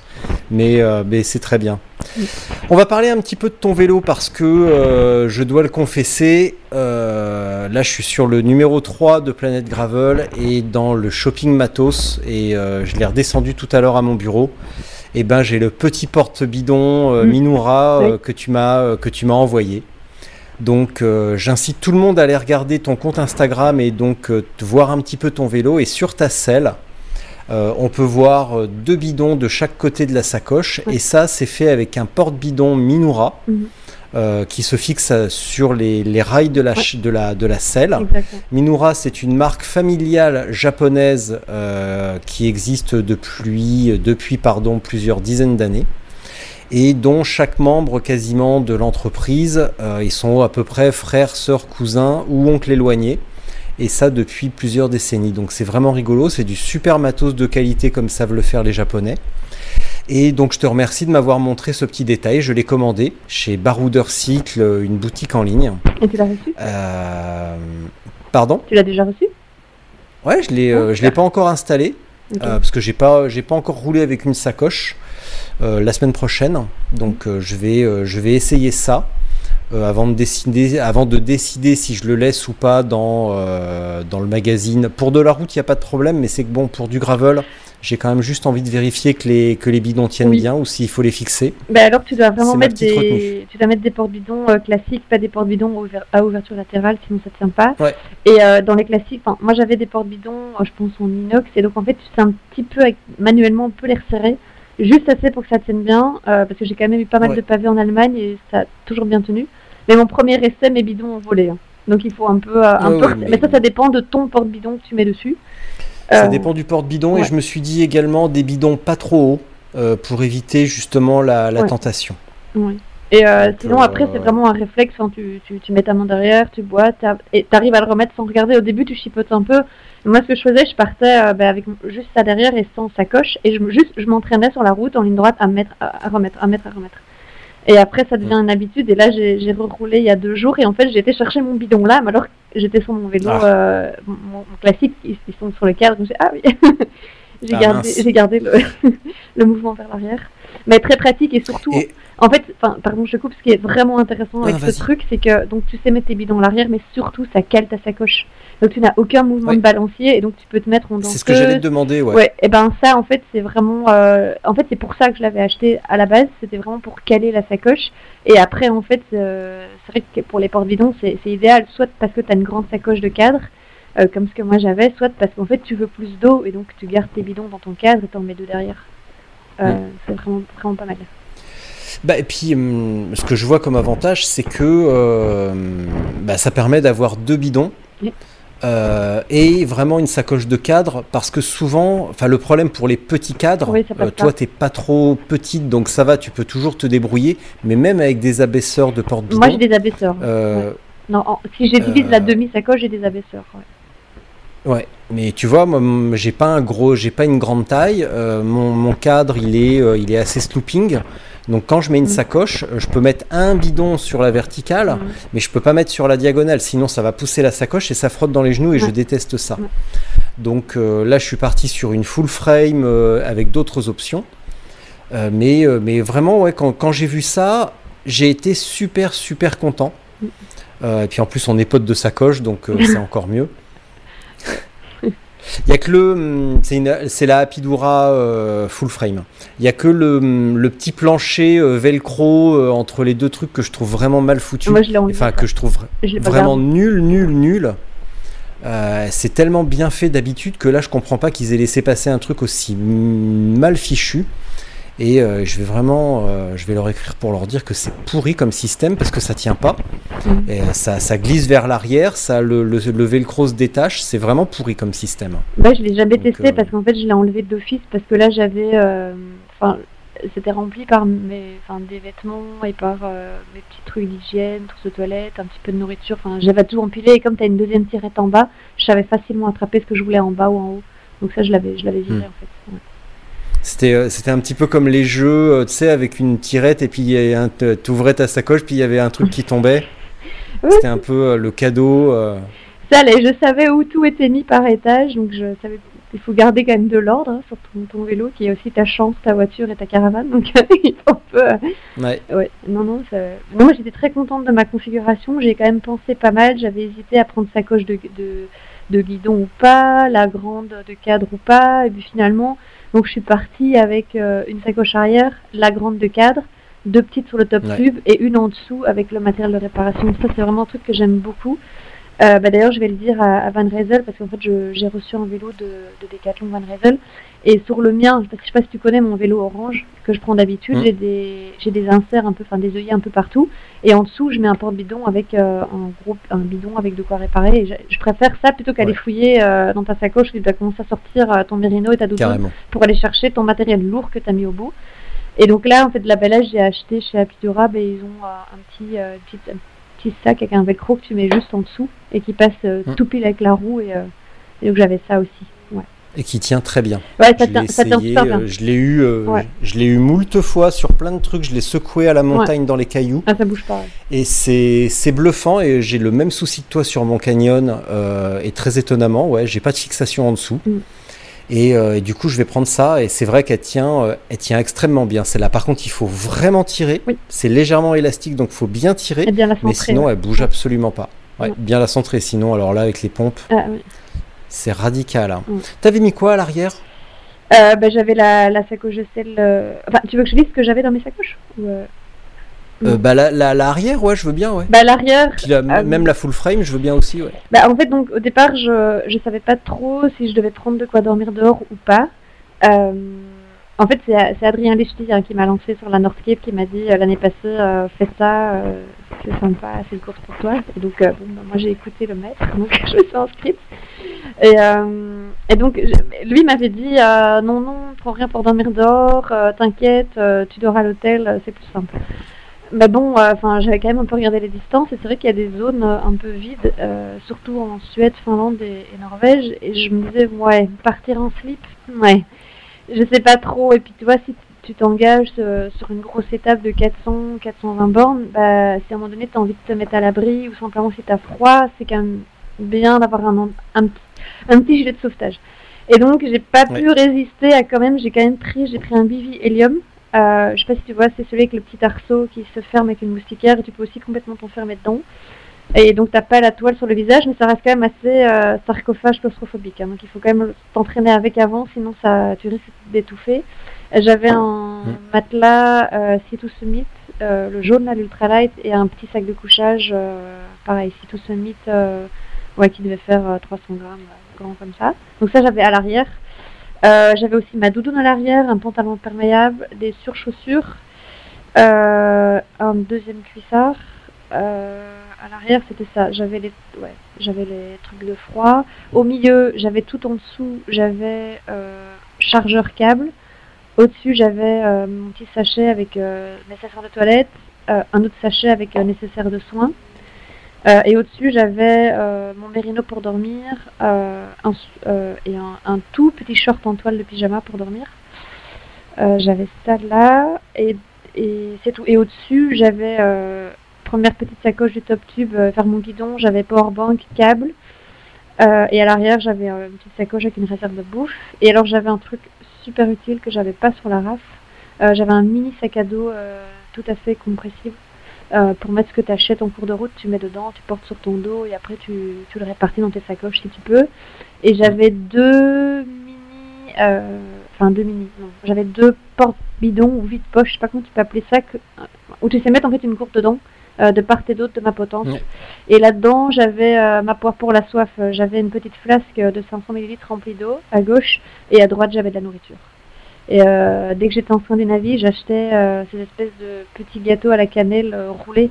[SPEAKER 2] Mais, euh, mais c'est très bien. On va parler un petit peu de ton vélo parce que euh, je dois le confesser. euh, là, je suis sur le numéro 3 de Planète Gravel et dans le shopping matos. Et euh, je l'ai redescendu tout à l'heure à mon bureau. Et ben, j'ai le petit porte-bidon euh,
[SPEAKER 3] Mm.
[SPEAKER 2] Minoura
[SPEAKER 3] Oui.
[SPEAKER 2] que tu m'as que tu m'as envoyé. Donc, euh, j'incite tout le monde à aller regarder ton compte Instagram et donc euh, te voir un petit peu ton vélo. Et sur ta selle, euh, on peut voir deux bidons de chaque côté de la sacoche.
[SPEAKER 3] Ouais.
[SPEAKER 2] Et ça, c'est fait avec un porte-bidon Minoura
[SPEAKER 3] Mhm.
[SPEAKER 2] euh, qui se fixe sur les, les rails de la, ch- de la, de la selle.
[SPEAKER 3] Exactement.
[SPEAKER 2] Minura, c'est une marque familiale japonaise euh, qui existe depuis, depuis pardon, plusieurs dizaines d'années et dont chaque membre quasiment de l'entreprise, euh, ils sont à peu près frères, sœurs, cousins ou oncles éloignés. Et ça depuis plusieurs décennies. Donc c'est vraiment rigolo, c'est du super matos de qualité comme savent le faire les Japonais. Et donc je te remercie de m'avoir montré ce petit détail. Je l'ai commandé chez Barouder Cycle, une boutique en ligne.
[SPEAKER 3] Et tu l'as reçu?
[SPEAKER 2] Euh, Pardon?
[SPEAKER 3] Tu l'as déjà reçu?
[SPEAKER 2] Ouais, je l'ai, je l'ai pas encore installé euh, parce que j'ai pas, j'ai pas encore roulé avec une sacoche euh, la semaine prochaine. Donc euh, je vais, euh, je vais essayer ça euh, avant de décider, avant de décider si je le laisse ou pas dans euh, dans le magazine. Pour de la route, il y a pas de problème, mais c'est que bon, pour du gravel, j'ai quand même juste envie de vérifier que les que les bidons tiennent
[SPEAKER 3] Oui.
[SPEAKER 2] bien ou s'il faut les fixer.
[SPEAKER 3] Bah alors tu dois vraiment mettre des, tu dois mettre des porte-bidons euh, classiques, pas des porte-bidons ouver- à ouverture latérale, sinon ça tient pas.
[SPEAKER 2] Ouais.
[SPEAKER 3] Et euh, dans les classiques, moi j'avais des porte-bidons, euh, je pense en inox, et donc en fait tu sais un petit peu avec, manuellement on peut les resserrer, juste assez pour que ça tienne bien, euh, parce que j'ai quand même eu pas mal
[SPEAKER 2] Ouais.
[SPEAKER 3] de pavés en Allemagne et ça a toujours bien tenu. Mais mon premier essai, mes bidons ont volé, hein. donc il faut un peu, euh, un peu
[SPEAKER 2] ouais,
[SPEAKER 3] resserrer.
[SPEAKER 2] mais-
[SPEAKER 3] mais... ça, ça dépend de ton porte-bidon que tu mets dessus.
[SPEAKER 2] Ça
[SPEAKER 3] Euh,
[SPEAKER 2] dépend du porte-bidon et je me suis dit également des bidons pas trop hauts pour éviter justement la, la
[SPEAKER 3] Ouais.
[SPEAKER 2] tentation.
[SPEAKER 3] Oui. Et euh,
[SPEAKER 2] Donc,
[SPEAKER 3] sinon,
[SPEAKER 2] euh,
[SPEAKER 3] après, c'est vraiment un réflexe. hein, tu, tu, tu mets ta main derrière, tu bois, et t'arrives à le remettre sans regarder. Au début, tu chipotes un peu. Et moi, ce que je faisais, je partais euh, ben, avec juste ça derrière et sans sacoche. Et je, juste, je m'entraînais sur la route en ligne droite à mettre, à, à remettre, à mettre, à remettre. Et après, ça devient une habitude. Et là, j'ai j'ai reroulé il y a deux jours. Et en fait, j'ai été chercher mon bidon là. Mais alors, j'étais sur mon vélo
[SPEAKER 2] Ah.
[SPEAKER 3] euh, mon, mon classique. Ils, ils sont sur le cadre. j'ai- Ah oui J'ai
[SPEAKER 2] Ah,
[SPEAKER 3] gardé, gardé le, le mouvement vers l'arrière. Mais très pratique et surtout,
[SPEAKER 2] Et-
[SPEAKER 3] en fait, pardon, je coupe. Ce qui est vraiment intéressant avec ce truc, c'est que donc tu sais mettre tes bidons à l'arrière, mais surtout ça cale ta sacoche. Donc tu n'as aucun mouvement de balancier et donc tu peux te mettre en danseuse.
[SPEAKER 2] C'est ce que j'allais te demander, ouais.
[SPEAKER 3] Ouais. et ben ça, en fait, c'est vraiment, euh, en fait, c'est pour ça que je l'avais acheté à la base. C'était vraiment pour caler la sacoche. Et après, en fait, euh, c'est vrai que pour les porte-bidons, c'est c'est idéal, soit parce que tu as une grande sacoche de cadre. euh, comme ce que moi j'avais, soit parce qu'en fait tu veux plus d'eau et donc tu gardes tes bidons dans ton cadre et t'en mets deux derrière. Euh,
[SPEAKER 2] Mm.
[SPEAKER 3] C'est vraiment, vraiment pas mal.
[SPEAKER 2] Bah, et puis, hum, ce que je vois comme avantage, c'est que euh, bah, ça permet d'avoir deux bidons.
[SPEAKER 3] Oui.
[SPEAKER 2] euh, et vraiment une sacoche de cadre parce que souvent, enfin le problème pour les petits cadres,
[SPEAKER 3] Oui,
[SPEAKER 2] euh, toi t'es pas trop petite donc ça va, tu peux toujours te débrouiller, mais même avec des abaisseurs de porte-bidon,
[SPEAKER 3] Moi j'ai des abaisseurs.
[SPEAKER 2] euh,
[SPEAKER 3] Non, en- si je divise la
[SPEAKER 2] Euh,
[SPEAKER 3] demi-sacoche, j'ai des abaisseurs. ouais.
[SPEAKER 2] Ouais, mais tu vois, moi, j'ai pas un gros, j'ai pas une grande taille. euh, mon, mon cadre, il est, euh, il est assez slooping. Donc quand je mets une
[SPEAKER 3] Mm.
[SPEAKER 2] sacoche, euh, je peux mettre un bidon sur la verticale,
[SPEAKER 3] Mm.
[SPEAKER 2] mais je peux pas mettre sur la diagonale. Sinon, ça va pousser la sacoche et ça frotte dans les genoux et je déteste ça.
[SPEAKER 3] Ouais.
[SPEAKER 2] Donc euh, là, je suis parti sur une full frame avec d'autres options. Mais, mais vraiment, ouais, quand, quand j'ai vu ça, j'ai été super, super content.
[SPEAKER 3] Mm.
[SPEAKER 2] Et puis en plus, on est potes de sacoche, donc c'est encore mieux. Il y a que le, hum, c'est une- c'est la Apidura euh, full frame. Il y a que le, hum, le petit plancher euh, velcro euh, entre les deux trucs que je trouve vraiment mal foutu.
[SPEAKER 3] Moi je.
[SPEAKER 2] Enfin que je trouve
[SPEAKER 3] Je
[SPEAKER 2] vraiment nul, nul, nul. Euh, c'est tellement bien fait d'habitude que là je comprends pas qu'ils aient laissé passer un truc aussi mal fichu. Et euh, je vais vraiment, euh, je vais leur écrire pour leur dire que c'est pourri comme système parce que ça tient pas.
[SPEAKER 3] Mm.
[SPEAKER 2] Et, euh, ça, ça glisse vers l'arrière, ça le, le, le velcro se détache. C'est vraiment pourri comme système.
[SPEAKER 3] Bah, je l'ai jamais
[SPEAKER 2] Donc,
[SPEAKER 3] testé
[SPEAKER 2] euh,
[SPEAKER 3] parce qu'en fait je l'ai enlevé d'office parce que là j'avais, enfin, c'était rempli par mes, enfin, des vêtements et par mes petits trucs d'hygiène, trousse de toilette, un petit peu de nourriture. Enfin, j'avais tout empilé et comme tu as une deuxième tirette en bas, je savais facilement attraper ce que je voulais en bas ou en haut. Donc ça je l'avais, je l'avais viré
[SPEAKER 2] Mm.
[SPEAKER 3] en fait. ouais.
[SPEAKER 2] C'était, euh, c'était un petit peu comme les jeux, euh, tu sais, avec une tirette et puis il y a un- t- t'ouvrais ta sacoche puis il y avait un truc qui tombait.
[SPEAKER 3] Oui.
[SPEAKER 2] C'était un peu euh, le cadeau.
[SPEAKER 3] Ça allait, je savais où tout était mis par étage, donc je savais il faut garder quand même de l'ordre hein, sur ton, ton vélo, qui est aussi ta chance, ta voiture et ta caravane. Donc il faut un peu. euh,
[SPEAKER 2] Ouais.
[SPEAKER 3] ouais, non, non, ça... non, moi j'étais très contente de ma configuration. J'ai quand même pensé pas mal. J'avais hésité à prendre sacoche de, de, de guidon ou pas, la grande de cadre ou pas. Et puis finalement, donc je suis partie avec euh, une sacoche arrière, la grande de cadre, deux petites sur le top
[SPEAKER 2] Ouais.
[SPEAKER 3] tube et une en dessous avec le matériel de réparation. Ça, c'est vraiment un truc que j'aime beaucoup. Euh, bah, D'ailleurs, je vais le dire à, à Van Rysel parce qu'en fait, je- j'ai reçu un vélo de, de Decathlon Van Rysel. Et sur le mien, je sais pas si tu connais mon vélo orange que je prends d'habitude,
[SPEAKER 2] Mm.
[SPEAKER 3] j'ai des, j'ai des inserts un peu, enfin des œillets un peu partout. Et en dessous, je mets un porte-bidon avec euh, un gros, un bidon avec de quoi réparer. Et je, je préfère ça plutôt qu'aller
[SPEAKER 2] Ouais.
[SPEAKER 3] fouiller euh, dans ta sacoche où tu dois commencer à sortir euh, ton mérino et ta
[SPEAKER 2] Carrément.
[SPEAKER 3] pour aller chercher ton matériel lourd que tu as mis au bout. Et donc là, en fait, de la belage, j'ai acheté chez Apidurab et ils ont un, petit, petit, petit sac avec un velcro que tu mets juste en dessous et qui passe euh,
[SPEAKER 2] Mm.
[SPEAKER 3] tout pile avec la roue. Et, euh, et donc j'avais ça aussi.
[SPEAKER 2] Et qui tient très bien.
[SPEAKER 3] Ouais,
[SPEAKER 2] Je
[SPEAKER 3] ça
[SPEAKER 2] l'ai
[SPEAKER 3] tient, ça tient
[SPEAKER 2] essayé,
[SPEAKER 3] super bien.
[SPEAKER 2] euh, je l'ai eu, euh,
[SPEAKER 3] Ouais.
[SPEAKER 2] je l'ai eu moult fois sur plein de trucs. Je l'ai secoué à la montagne dans les cailloux.
[SPEAKER 3] Ah, ça bouge pas. ouais.
[SPEAKER 2] Et c'est c'est bluffant et j'ai le même souci que toi sur mon canyon euh, et très étonnamment, ouais, j'ai pas de fixation en dessous.
[SPEAKER 3] Mm.
[SPEAKER 2] Et, euh, et du coup, je vais prendre ça et c'est vrai qu'elle tient, euh, elle tient extrêmement bien. Celle-là, par contre, il faut vraiment tirer.
[SPEAKER 3] Oui.
[SPEAKER 2] C'est légèrement élastique, donc faut bien tirer.
[SPEAKER 3] Bien la
[SPEAKER 2] Mais
[SPEAKER 3] centrer.
[SPEAKER 2] sinon,
[SPEAKER 3] ouais.
[SPEAKER 2] elle bouge absolument pas. Ouais. bien la centrer. Sinon, alors là, avec les pompes,
[SPEAKER 3] Ah, oui.
[SPEAKER 2] C'est radical. hein.
[SPEAKER 3] Mm.
[SPEAKER 2] T'avais mis quoi à l'arrière?
[SPEAKER 3] Euh, bah, j'avais la, la sacoche de sel. euh, Enfin, tu veux que je dise ce que j'avais dans mes sacoches Ou, euh,
[SPEAKER 2] Euh,
[SPEAKER 3] Mm.
[SPEAKER 2] Bah la, la, la arrière, ouais, je veux bien, ouais.
[SPEAKER 3] Bah, l'arrière.
[SPEAKER 2] Puis la- même la full frame, je veux bien aussi, ouais.
[SPEAKER 3] Bah, en fait, donc, au départ, je, je savais pas trop si je devais prendre de quoi dormir dehors ou pas. Euh, en fait, c'est Adrien Lechty hein, qui m'a lancé sur la Northcape, qui m'a dit euh, l'année passée, euh, fais ça, euh, c'est sympa, c'est une course pour toi. Et donc, bah, moi, j'ai écouté le maître, donc je me suis inscrite. Et, et donc, lui m'avait dit, non, non, prends rien pour dormir dehors, t'inquiète, tu dors à l'hôtel, c'est plus simple. Mais bon, enfin, j'avais quand même un peu regardé les distances et c'est vrai qu'il y a des zones un peu vides, surtout en Suède, Finlande et, et Norvège. Et je me disais, ouais, partir en slip, ouais, je sais pas trop. Et puis tu vois, si tu t'engages euh, sur une grosse étape de 400, 420 bornes, bah, si à un moment donné tu as envie de te mettre à l'abri ou simplement si tu as froid, c'est quand même bien d'avoir un, un, petit, un petit gilet de sauvetage. Et donc, j'ai pas
[SPEAKER 2] Ouais.
[SPEAKER 3] pu résister à quand même, j'ai quand même pris, j'ai pris un Bivi Helium. Euh, je sais pas si tu vois, c'est celui avec le petit arceau qui se ferme avec une moustiquaire et tu peux aussi complètement t'enfermer dedans. Et donc t'as pas la toile sur le visage, mais ça reste quand même assez euh, sarcophage claustrophobique. hein. donc il faut quand même t'entraîner avec avant, sinon ça, tu risques d'étouffer. J'avais un
[SPEAKER 2] Mm.
[SPEAKER 3] matelas euh, Situ Summit, euh, le jaune là, l'ultralight, et un petit sac de couchage, euh, pareil, Situ Summit, ouais, qui devait faire euh, 300 grammes, grand comme ça. Donc ça j'avais à l'arrière. J'avais aussi ma doudoune à l'arrière, un pantalon imperméable, des surchaussures, un deuxième cuissard. Euh, à l'arrière, c'était ça. J'avais les, ouais, j'avais les trucs de froid. Au milieu, j'avais tout en dessous, j'avais euh, chargeur câble. Au-dessus, j'avais euh, mon petit sachet avec euh, nécessaire de toilette, un autre sachet avec nécessaire de soins. Et au-dessus, j'avais mon mérino pour dormir un, et un, un tout petit short en toile de pyjama pour dormir. J'avais ça là et, et c'est tout. Et au-dessus, j'avais première petite sacoche du top tube euh, vers mon guidon. J'avais powerbank, câble. Euh, et à l'arrière, j'avais euh, une petite sacoche avec une réserve de bouffe. Et alors, j'avais un truc super utile que j'avais pas sur la RAF. J'avais un mini sac à dos tout à fait compressible. Pour mettre ce que tu achètes en cours de route, tu mets dedans, tu portes sur ton dos et après tu, tu le répartis dans tes sacoches si tu peux. Et j'avais deux mini, enfin deux mini, j'avais deux portes bidons ou vide poche, je sais pas comment tu peux appeler ça, que- où tu sais mettre en fait une gourde dedans, euh, de part et d'autre de ma potence. Et là-dedans, j'avais euh, ma poire pour la soif, euh, j'avais une petite flasque de 500 ml remplie d'eau à gauche et à droite j'avais de la nourriture. Et euh, dès que j'étais en Scandinavie, j'achetais ces espèces de petits gâteaux à la cannelle roulés.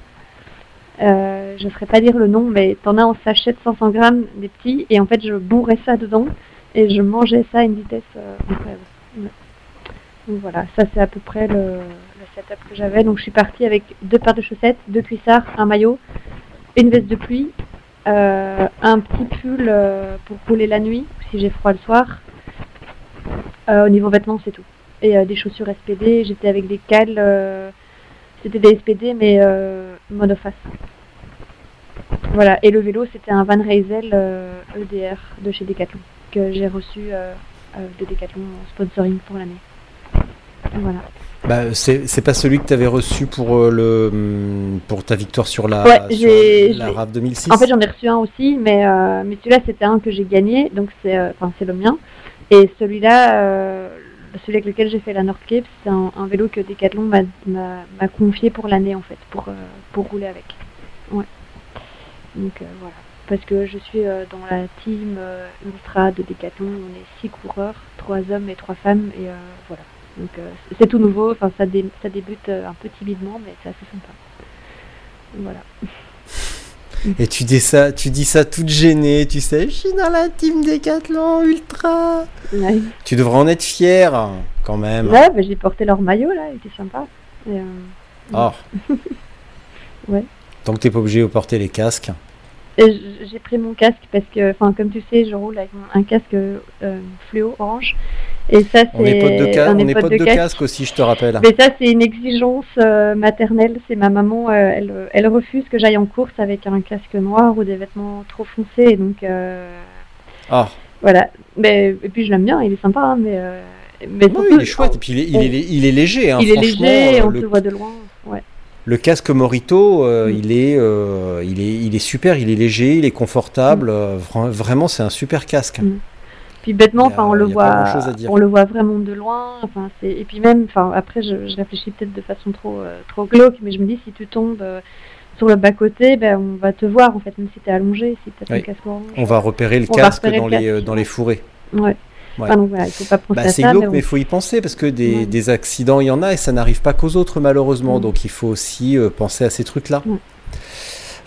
[SPEAKER 3] Je ne ferai pas dire le nom, mais t'en as en sachet de 500 grammes, des petits, et en fait je bourrais ça dedans et je mangeais ça à une vitesse incroyable. Ouais. Donc voilà, ça c'est à peu près le setup que j'avais. Donc je suis partie avec deux paires de chaussettes, deux cuissards, un maillot, une veste de pluie, euh, un petit pull euh, pour rouler la nuit si j'ai froid le soir. Euh, au niveau vêtements, c'est tout. Et des chaussures SPD. J'étais avec des cales. c'était des SPD, mais monoface. Voilà. Et le vélo, c'était un Van Rysel euh, EDR de chez Decathlon que j'ai reçu de Decathlon sponsoring pour l'année. Voilà.
[SPEAKER 2] Bah, c'est c'est pas celui que tu avais reçu pour, euh, le, hum, pour ta victoire sur la,
[SPEAKER 3] Ouais,
[SPEAKER 2] sur
[SPEAKER 3] j'ai-
[SPEAKER 2] la RAV 2006
[SPEAKER 3] En fait, j'en ai reçu un aussi, mais, euh, mais celui-là, c'était un que j'ai gagné, donc c'est euh, enfin, c'est le mien. Et celui-là, euh, celui avec lequel j'ai fait la North Cape, c'est un, un vélo que Decathlon m'a- m'a m'a confié pour l'année, en fait, pour, euh, pour rouler avec. Ouais. Donc voilà. Parce que je suis dans la team ultra de Decathlon, on est six coureurs, trois hommes et trois femmes, et voilà. Donc euh, c'est- tout nouveau, enfin ça, dé- ça débute euh, un peu timidement, mais c'est assez sympa. Voilà.
[SPEAKER 2] Et tu dis ça, tu dis ça toute gênée, tu sais, je suis dans la team Décathlon Ultra.
[SPEAKER 3] Ouais.
[SPEAKER 2] Tu devrais en être fier, quand même.
[SPEAKER 3] Ouais, bah, j'ai porté leur maillot là, il était sympa. Et, euh,
[SPEAKER 2] Oh.
[SPEAKER 3] Ouais.
[SPEAKER 2] Tant que t'es pas obligé de porter les casques.
[SPEAKER 3] J'ai pris mon casque parce que, enfin, comme tu sais, je roule avec un casque euh, fluo orange. Et ça, c'est.
[SPEAKER 2] On est pote de, de, casque. aussi, je te rappelle.
[SPEAKER 3] Mais ça, c'est une exigence euh, maternelle. C'est ma maman, euh, elle, elle, refuse que j'aille en course avec un casque noir ou des vêtements trop foncés. Et donc.
[SPEAKER 2] Ah.
[SPEAKER 3] Voilà. Mais, et puis, je l'aime bien, il est sympa, hein, mais.
[SPEAKER 2] mais il est chouette, et puis il est, il est, il est léger. Hein,
[SPEAKER 3] il est léger, on le... voit de loin. Ouais.
[SPEAKER 2] Le casque Morito, euh,
[SPEAKER 3] mm.
[SPEAKER 2] il, est, euh, il, est, il est super, il est léger, il est confortable. Mm. Euh, vraiment, c'est un super casque.
[SPEAKER 3] Mm. Puis bêtement, enfin, on le voit, on le voit vraiment de loin. Enfin, et puis même, enfin, après, je, réfléchis peut-être de façon trop, trop glauque, mais je me dis si tu tombes sur le bas côté, ben, on va te voir en fait, même si tu es allongé, si tu as casque.
[SPEAKER 2] On va repérer le casque dans, les, dans les fourrés.
[SPEAKER 3] Ouais. Ouais.
[SPEAKER 2] bah, c'est glauque, mais il faut y penser parce que des, accidents, il y en a et ça n'arrive pas qu'aux autres, malheureusement. Donc il faut aussi euh, penser à ces trucs-là.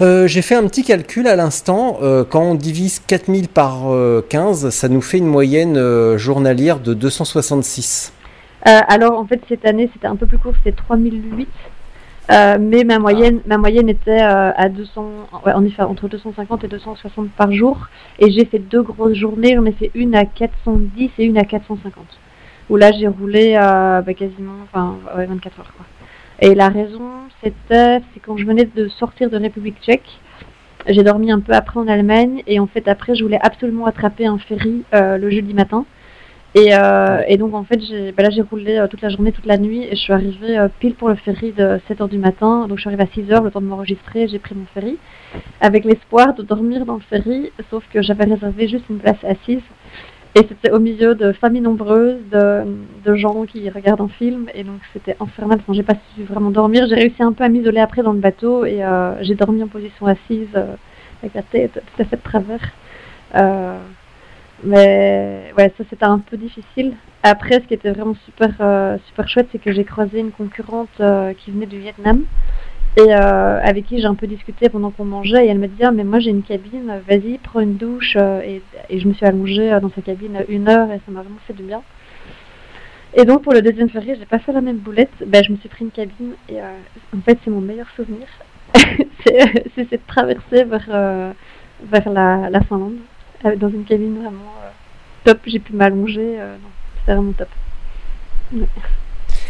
[SPEAKER 2] Euh, j'ai fait un petit calcul à l'instant. Euh, quand on divise 4000 par 15, ça nous fait une moyenne journalière de 266.
[SPEAKER 3] alors en fait, cette année, c'était un peu plus court, c'était 3008. Euh, mais ma moyenne, ma moyenne était euh, à 200, ouais, entre 250 et 260 par jour. Et j'ai fait deux grosses journées. J'en ai fait une à 410 et une à 450. Où là, j'ai roulé euh, bah, quasiment, enfin, 24 heures. Quoi. Et la raison, c'était, c'est quand je venais de sortir de République tchèque. J'ai dormi un peu après en Allemagne. Et en fait, après, je voulais absolument attraper un ferry le jeudi matin. Et, euh, et, donc en fait, j'ai, bah là j'ai roulé euh, toute la journée, toute la nuit, et je suis arrivée euh, pile pour le ferry de 7h du matin. Donc je suis arrivée à 6h, le temps de m'enregistrer, j'ai pris mon ferry, avec l'espoir de dormir dans le ferry, sauf que j'avais réservé juste une place assise. Et c'était au milieu de familles nombreuses, de, gens qui regardent un film, et donc c'était infernal. Enfin, j'ai pas su vraiment dormir. J'ai réussi un peu à m'isoler après dans le bateau, et j'ai dormi en position assise, avec la tête tout à fait de travers. Mais ouais, ça c'était un peu difficile. Après, ce qui était vraiment super, euh, super chouette, c'est que j'ai croisé une concurrente euh, qui venait du Vietnam et euh, avec qui j'ai un peu discuté pendant qu'on mangeait. Et elle me dit ah, mais moi j'ai une cabine, vas-y, prends une douche. Et, et, je me suis allongée dans sa cabine une heure et ça m'a vraiment fait du bien. Et donc pour le deuxième ferry, j'ai pas fait la même boulette. Ben, je me suis pris une cabine et en fait c'est mon meilleur souvenir. c'est cette traversée vers, vers la, la Finlande. Euh, dans une cabine vraiment euh, top. J'ai pu m'allonger. Euh, c'était vraiment top.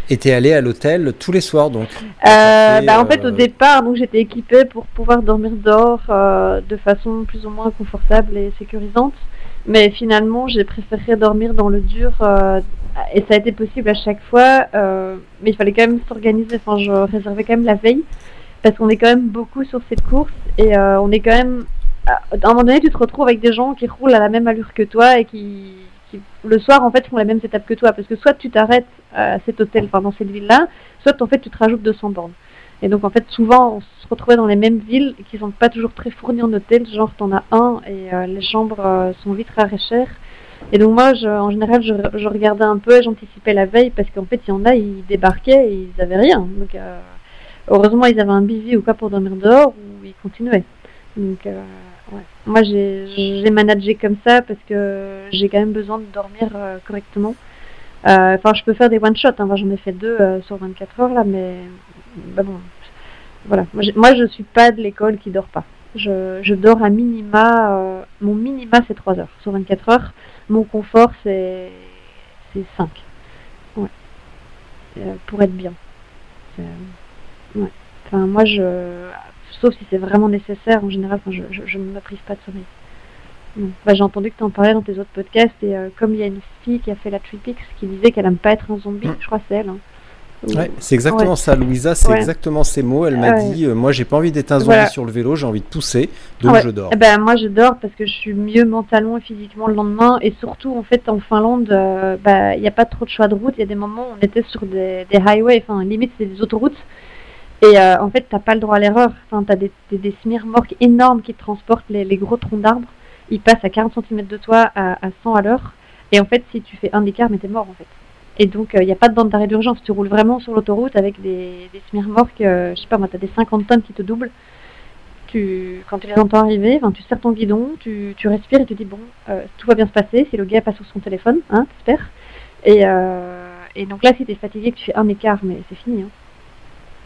[SPEAKER 2] Et t'es allé à l'hôtel tous les soirs donc
[SPEAKER 3] bah, En fait, au départ, donc j'étais équipée pour pouvoir dormir dehors de façon plus ou moins confortable et sécurisante. Mais finalement, j'ai préféré dormir dans le dur et ça a été possible à chaque fois. mais il fallait quand même s'organiser. Enfin, je réservais quand même la veille parce qu'on est quand même beaucoup sur cette course et on est quand même à un moment donné, tu te retrouves avec des gens qui roulent à la même allure que toi et qui, le soir, en fait, font les mêmes étapes que toi. Parce que soit tu t'arrêtes à cet hôtel, enfin, dans cette ville-là, soit en fait, tu te rajoutes 200 bornes. Et donc, en fait, souvent, on se retrouvait dans les mêmes villes qui sont pas toujours très fournies en hôtel. Genre, t'en as un et euh, les chambres euh, sont vite rares et chères. Et donc, moi, je, en général, je, je, regardais un peu, j'anticipais la veille parce qu'en fait, il y en a, ils débarquaient et ils avaient rien. Donc, euh, heureusement, ils avaient un bivy ou quoi pour dormir dehors ou ils continuaient. Moi, j'ai managé comme ça parce que j'ai quand même besoin de dormir euh, correctement. Euh, enfin, je peux faire des one-shots. Hein. J'en ai fait deux euh, sur 24 heures là, mais bah bon, voilà. Moi, je suis pas de l'école qui dort pas. Je, je dors à minima. mon minima, c'est 3 heures sur 24 heures. Mon confort, c'est 5. Ouais. pour être bien. Ouais. Enfin, moi, je sauf si c'est vraiment nécessaire. En général, je, ne me prive pas de sommeil. J'ai entendu que tu en parlais dans tes autres podcasts, et euh, comme il y a une fille qui a fait la Tripix qui disait qu'elle aime pas être un zombie, mm. je crois que c'est elle. Hein.
[SPEAKER 2] Ouais, c'est exactement ça, Louisa, c'est exactement ces mots. Elle m'a dit euh, Moi, j'ai pas envie d'être un zombie sur le vélo, j'ai envie de pousser, donc je dors.
[SPEAKER 3] Eh ben, moi, je dors parce que je suis mieux mentalement et physiquement le lendemain. Et surtout, en fait, en Finlande, euh, bah, il n'y a pas trop de choix de route. Il y a des moments où on était sur des, des highways, enfin, limite, c'est des autoroutes. Et euh, en fait, t'as pas le droit à l'erreur. T'as des, des, des morques énormes qui transportent les, les gros troncs d'arbres. Ils passent à 40 cm de toi à, à 100 à l'heure. Et en fait, si tu fais un écart, mais t'es mort en fait. Et donc, il euh, n'y a pas de bande d'arrêt d'urgence. Tu roules vraiment sur l'autoroute avec des, des smirmorques, euh, je sais pas moi, t'as des 50 tonnes qui te doublent. Tu, quand tu les entends arriver, tu serres ton guidon, tu, tu respires et tu dis bon, euh, tout va bien se passer. Si le gars passe sur son téléphone, hein, t'espères. Et, et donc là, si t'es fatigué, que tu fais un écart, mais c'est fini. Hein.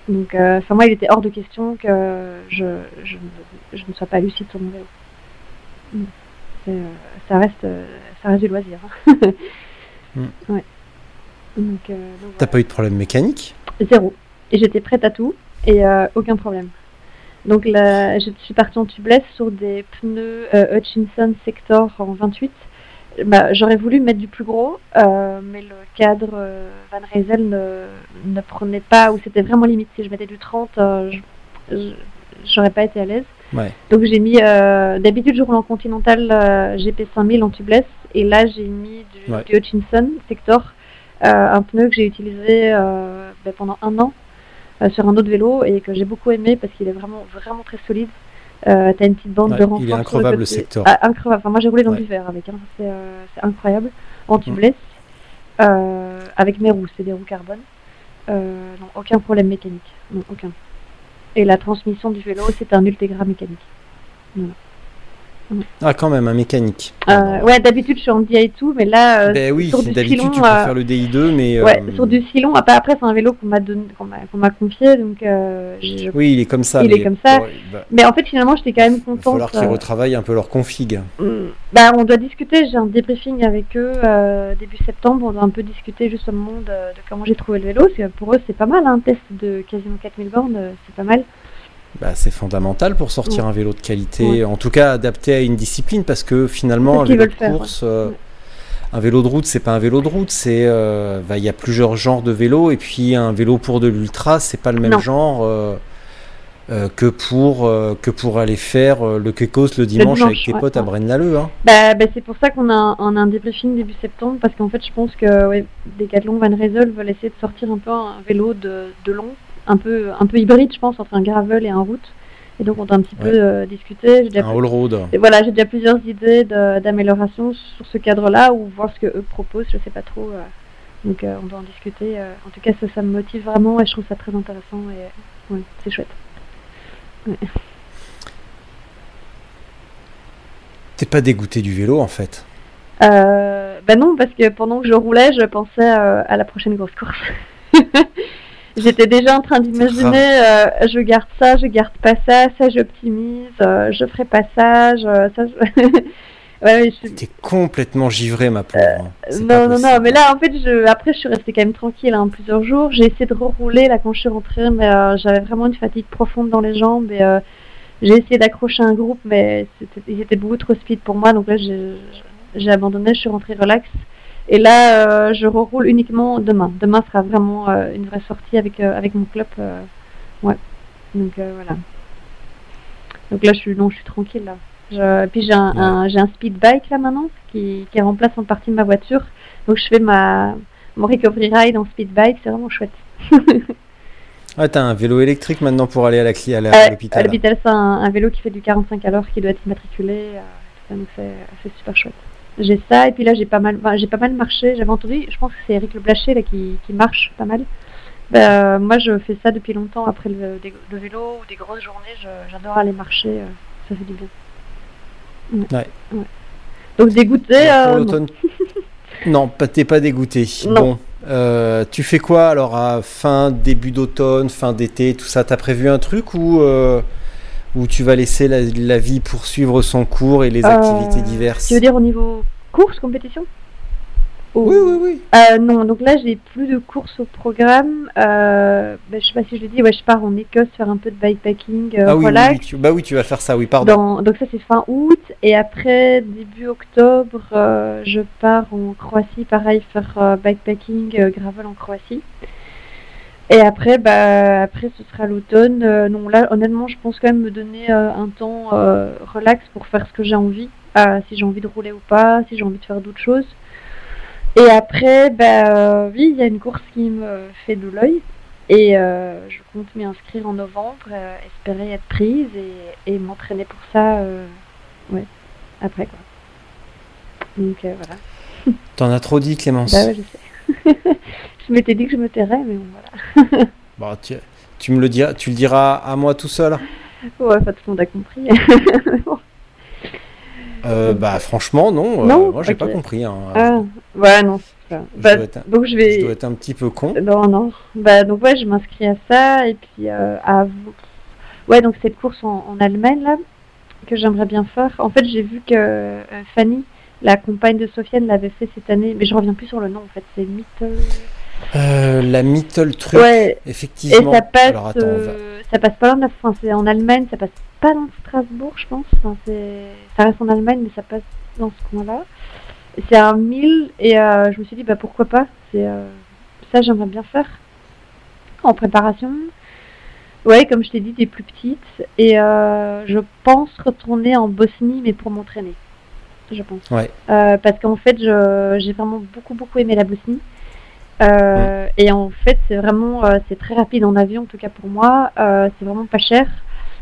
[SPEAKER 3] Donc, euh, enfin, moi, il était hors de question que je, je, ne- je ne sois pas lucide sur mon vélo. Mm. Euh, ça, reste, euh, ça reste du loisir. hein.
[SPEAKER 2] Mm.
[SPEAKER 3] Ouais. Donc, euh, donc
[SPEAKER 2] T'as
[SPEAKER 3] voilà.
[SPEAKER 2] pas eu de problème mécanique?
[SPEAKER 3] Zéro. Et j'étais prête à tout et euh, aucun problème. Donc là, je suis partie en tubeless sur des pneus euh, Hutchinson Sector en 28. Bah, J'aurais voulu mettre du plus gros, euh, mais le cadre euh, Van Rysel ne, ne prenait pas, ou c'était vraiment limite. Si je mettais du 30, euh, j'aurais pas été à l'aise.
[SPEAKER 2] Ouais.
[SPEAKER 3] Donc j'ai mis, euh, d'habitude je roule en Continental euh, GP5000 en tubeless, et là j'ai mis du,
[SPEAKER 2] Ouais.
[SPEAKER 3] du Hutchinson Sector, un pneu que j'ai utilisé ben, pendant un an sur un autre vélo et que j'ai beaucoup aimé parce qu'il est vraiment vraiment très solide. Euh, T'as une petite bande
[SPEAKER 2] Ouais,
[SPEAKER 3] de
[SPEAKER 2] il est increvable, le. Sector.
[SPEAKER 3] Ah, increvable. Enfin, moi j'ai roulé dans
[SPEAKER 2] Ouais.
[SPEAKER 3] du verre avec, hein. c'est euh, c'est incroyable. En tubeless, euh, avec mes roues, c'est des roues carbone. Non, aucun problème mécanique, non aucun. Et la transmission du vélo, c'est un Ultegra mécanique.
[SPEAKER 2] Ah, quand même, un mécanique.
[SPEAKER 3] Euh, ouais, d'habitude je suis en DI et tout, mais là, euh,
[SPEAKER 2] ben oui, d'habitude tu
[SPEAKER 3] euh,
[SPEAKER 2] préfères le DI2, mais.
[SPEAKER 3] ouais,
[SPEAKER 2] euh,
[SPEAKER 3] sur du filon. Après, après c'est un vélo qu'on m'a donné, qu'on m'a qu'on m'a confié, donc
[SPEAKER 2] Oui, il est comme ça.
[SPEAKER 3] Il est
[SPEAKER 2] mais
[SPEAKER 3] comme ça.
[SPEAKER 2] va,
[SPEAKER 3] Mais en fait, finalement, j'étais quand même
[SPEAKER 2] il va
[SPEAKER 3] contente.
[SPEAKER 2] falloir qu'ils retravaillent un peu leur config.
[SPEAKER 3] Mm. Bah, on doit discuter. J'ai un débriefing avec eux début septembre. On doit un peu discuter justement de, de comment j'ai trouvé le vélo. Parce que pour eux, c'est pas mal. hein, Un test de quasiment 4000 bornes, c'est pas mal.
[SPEAKER 2] Bah, c'est fondamental pour sortir un vélo de qualité, en tout cas adapté à une discipline, parce que finalement, un vélo de
[SPEAKER 3] faire,
[SPEAKER 2] course, euh, un vélo de route, c'est pas un vélo de route, c'est, euh, bah, il y a plusieurs genres de vélos, et puis un vélo pour de l'ultra, c'est pas le même
[SPEAKER 3] Non.
[SPEAKER 2] genre euh, que pour que pour aller faire le Kekos le dimanche, avec tes
[SPEAKER 3] ouais,
[SPEAKER 2] potes à. Braine-l'Alleud. Hein.
[SPEAKER 3] Bah, bah, c'est pour ça qu'on a, un- on a un débriefing début septembre. Parce qu'en fait, je pense que Decathlon Van Rysel veulent essayer de sortir un peu un vélo de, de long, un peu, un peu hybride, je pense, entre un gravel et un route. Et donc, on a un petit
[SPEAKER 2] Ouais.
[SPEAKER 3] peu euh, discuté. J'ai déjà
[SPEAKER 2] Un all road.
[SPEAKER 3] Et voilà, j'ai déjà plusieurs idées d'amélioration sur ce cadre-là ou voir ce que eux proposent, je sais pas trop. euh. donc euh, on doit en discuter. euh. En tout cas, ça, ça me motive vraiment et je trouve ça très intéressant et ouais, c'est chouette.
[SPEAKER 2] T'es pas dégoûté du vélo en fait?
[SPEAKER 3] Bah non, parce que pendant que je roulais, je pensais à la prochaine grosse course. J'étais déjà en train d'imaginer, euh, je garde ça, je garde pas ça, ça j'optimise, euh, je ferai pas ça, je- ça je... ouais, ouais, je-
[SPEAKER 2] T'es complètement givré, ma pauvre. hein.
[SPEAKER 3] Euh, Non, non, non, mais là, en fait, je... après, je suis restée quand même tranquille hein, plusieurs jours. J'ai essayé de rerouler là quand je suis rentrée, mais j'avais vraiment une fatigue profonde dans les jambes. Et j'ai essayé d'accrocher un groupe, mais c'était... ils étaient beaucoup trop speed pour moi. Donc là, j'ai j'ai abandonné, je suis rentrée relax. Et là, euh, je reroule uniquement demain. Demain sera vraiment euh, une vraie sortie avec, euh, avec mon club. Ouais. Donc voilà. Donc là, je suis, non, je suis tranquille là. Je- Puis j'ai un, j'ai un speed bike là maintenant qui, qui remplace en partie ma voiture. Donc je fais ma mon recovery ride en speed bike, c'est vraiment chouette.
[SPEAKER 2] Ah, t'as un vélo électrique maintenant pour aller à la cli- à la-
[SPEAKER 3] Euh,
[SPEAKER 2] à l'hôpital.
[SPEAKER 3] l'hôpital, c'est un, un vélo qui fait du 45 à l'heure qui doit être immatriculé. donc c'est super chouette. J'ai ça et puis là j'ai pas mal enfin, j'ai pas mal marché. J'avais entendu, je pense que c'est Eric Le Blaché là qui, qui marche pas mal. Bah, euh, moi je fais ça depuis longtemps après le, des- le vélo ou des grosses journées. J'adore aller marcher, euh, ça fait du bien.
[SPEAKER 2] Ouais.
[SPEAKER 3] Donc dégoûté. Euh, non.
[SPEAKER 2] l'automne- non, t'es pas dégoûté. Bon, euh, tu fais quoi alors à fin, début d'automne, fin d'été, tout ça? T'as prévu un truc ou euh, ou tu vas laisser la, la vie poursuivre son cours et les
[SPEAKER 3] Euh,
[SPEAKER 2] activités diverses
[SPEAKER 3] Tu veux dire au niveau course, compétition? Ou-
[SPEAKER 2] Oui, oui, oui.
[SPEAKER 3] Euh, non, donc là j'ai plus de courses au programme. Euh, ben, je sais pas si je l'ai dit, ouais, je pars en Écosse faire un peu de bikepacking, euh,
[SPEAKER 2] ah oui, oui,
[SPEAKER 3] relax.
[SPEAKER 2] oui, tu- bah oui, tu vas faire ça, oui, pardon.
[SPEAKER 3] Dans- donc ça c'est fin août et après début octobre euh, je pars en Croatie pareil faire bikepacking gravel en Croatie et après bah après ce sera l'automne Euh, non là honnêtement je pense quand même me donner euh, un temps euh, relax pour faire ce que j'ai envie si j'ai envie de rouler ou pas si j'ai envie de faire d'autres choses et après bah oui il y a une course qui me fait de l'œil et je compte m'y inscrire en novembre, espérer être prise et, et m'entraîner pour ça ouais, après quoi. Donc voilà.
[SPEAKER 2] T'en as trop dit, Clémence.
[SPEAKER 3] Bah ouais, je sais. je m'étais dit que je me tairais, mais bon voilà.
[SPEAKER 2] Bah, tu, tu me le diras, tu le diras à moi tout seul.
[SPEAKER 3] Ouais, enfin, tout le monde a compris.
[SPEAKER 2] Euh, bah franchement, non. euh, moi, j'ai
[SPEAKER 3] Ok.
[SPEAKER 2] pas compris. hein.
[SPEAKER 3] ah, ouais, non.
[SPEAKER 2] Je
[SPEAKER 3] Bah,
[SPEAKER 2] dois être un-
[SPEAKER 3] donc je
[SPEAKER 2] Je
[SPEAKER 3] vais.
[SPEAKER 2] dois être un petit peu con.
[SPEAKER 3] Non, non. Bah, donc ouais, je m'inscris à ça et puis euh, à ouais, donc cette course en, en Allemagne là que j'aimerais bien faire. En fait, j'ai vu que Fanny, la compagne de Sofiane, l'avait fait cette année, mais je reviens plus sur le nom. En fait, c'est Mittel.
[SPEAKER 2] Euh, la Mittel truc,
[SPEAKER 3] Ouais. Et
[SPEAKER 2] effectivement.
[SPEAKER 3] ça passe,
[SPEAKER 2] Alors attends, on va-
[SPEAKER 3] euh, ça passe pas la France. C'est en Allemagne, ça passe pas dans Strasbourg, je pense. Enfin, ça reste en Allemagne, mais ça passe dans ce coin-là. Et C'est un 1000 et euh, je me suis dit bah pourquoi pas. C'est euh, ça j'aimerais bien faire en préparation. Ouais, comme je t'ai dit, des plus petites et je pense retourner en Bosnie, mais pour m'entraîner. Je pense.
[SPEAKER 2] Ouais.
[SPEAKER 3] Parce qu'en fait, je- j'ai vraiment beaucoup beaucoup aimé la Bosnie. Euh, Et en fait, c'est vraiment, euh, c'est très rapide en avion, en tout cas pour moi. Euh, c'est vraiment pas cher.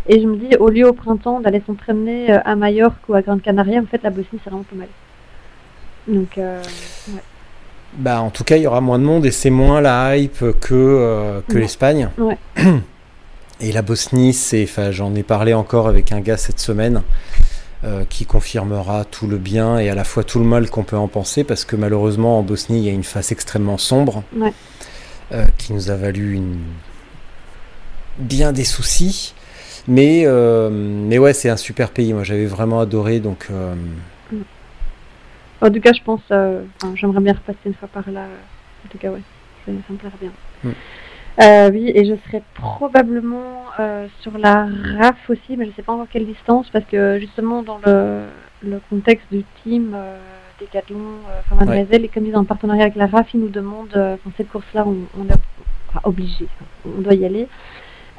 [SPEAKER 3] Et je me dis, au lieu au printemps d'aller s'entraîner à Majorque ou à Grande Canaria, en fait, la Bosnie, c'est vraiment pas mal. Donc,
[SPEAKER 2] Bah, en tout cas, il y aura moins de monde et c'est moins la hype que, que
[SPEAKER 3] Ouais.
[SPEAKER 2] l'Espagne.
[SPEAKER 3] Ouais.
[SPEAKER 2] Et la Bosnie, c'est, enfin, j'en ai parlé encore avec un gars cette semaine euh, qui confirmera tout le bien et à la fois tout le mal qu'on peut en penser parce que malheureusement en Bosnie, il y a une face extrêmement sombre
[SPEAKER 3] Ouais.
[SPEAKER 2] euh, qui nous a valu une... bien des soucis. Mais, euh, mais ouais, c'est un super pays. Moi, j'avais vraiment adoré. Donc,
[SPEAKER 3] en tout cas, je pense, enfin, j'aimerais bien repasser une fois par là. En tout cas, ouais, ça, ça me plairait bien.
[SPEAKER 2] Mm.
[SPEAKER 3] Euh, oui, et je serai probablement euh, sur la RAF aussi, mais je sais pas encore quelle distance, parce que justement dans le, le contexte du team euh, Decathlon, euh, enfin Mademoiselle, et comme ils ont un partenariat avec la RAF, ils nous demandent, euh, enfin, cette course-là, on, on est enfin, obligé, on doit y aller.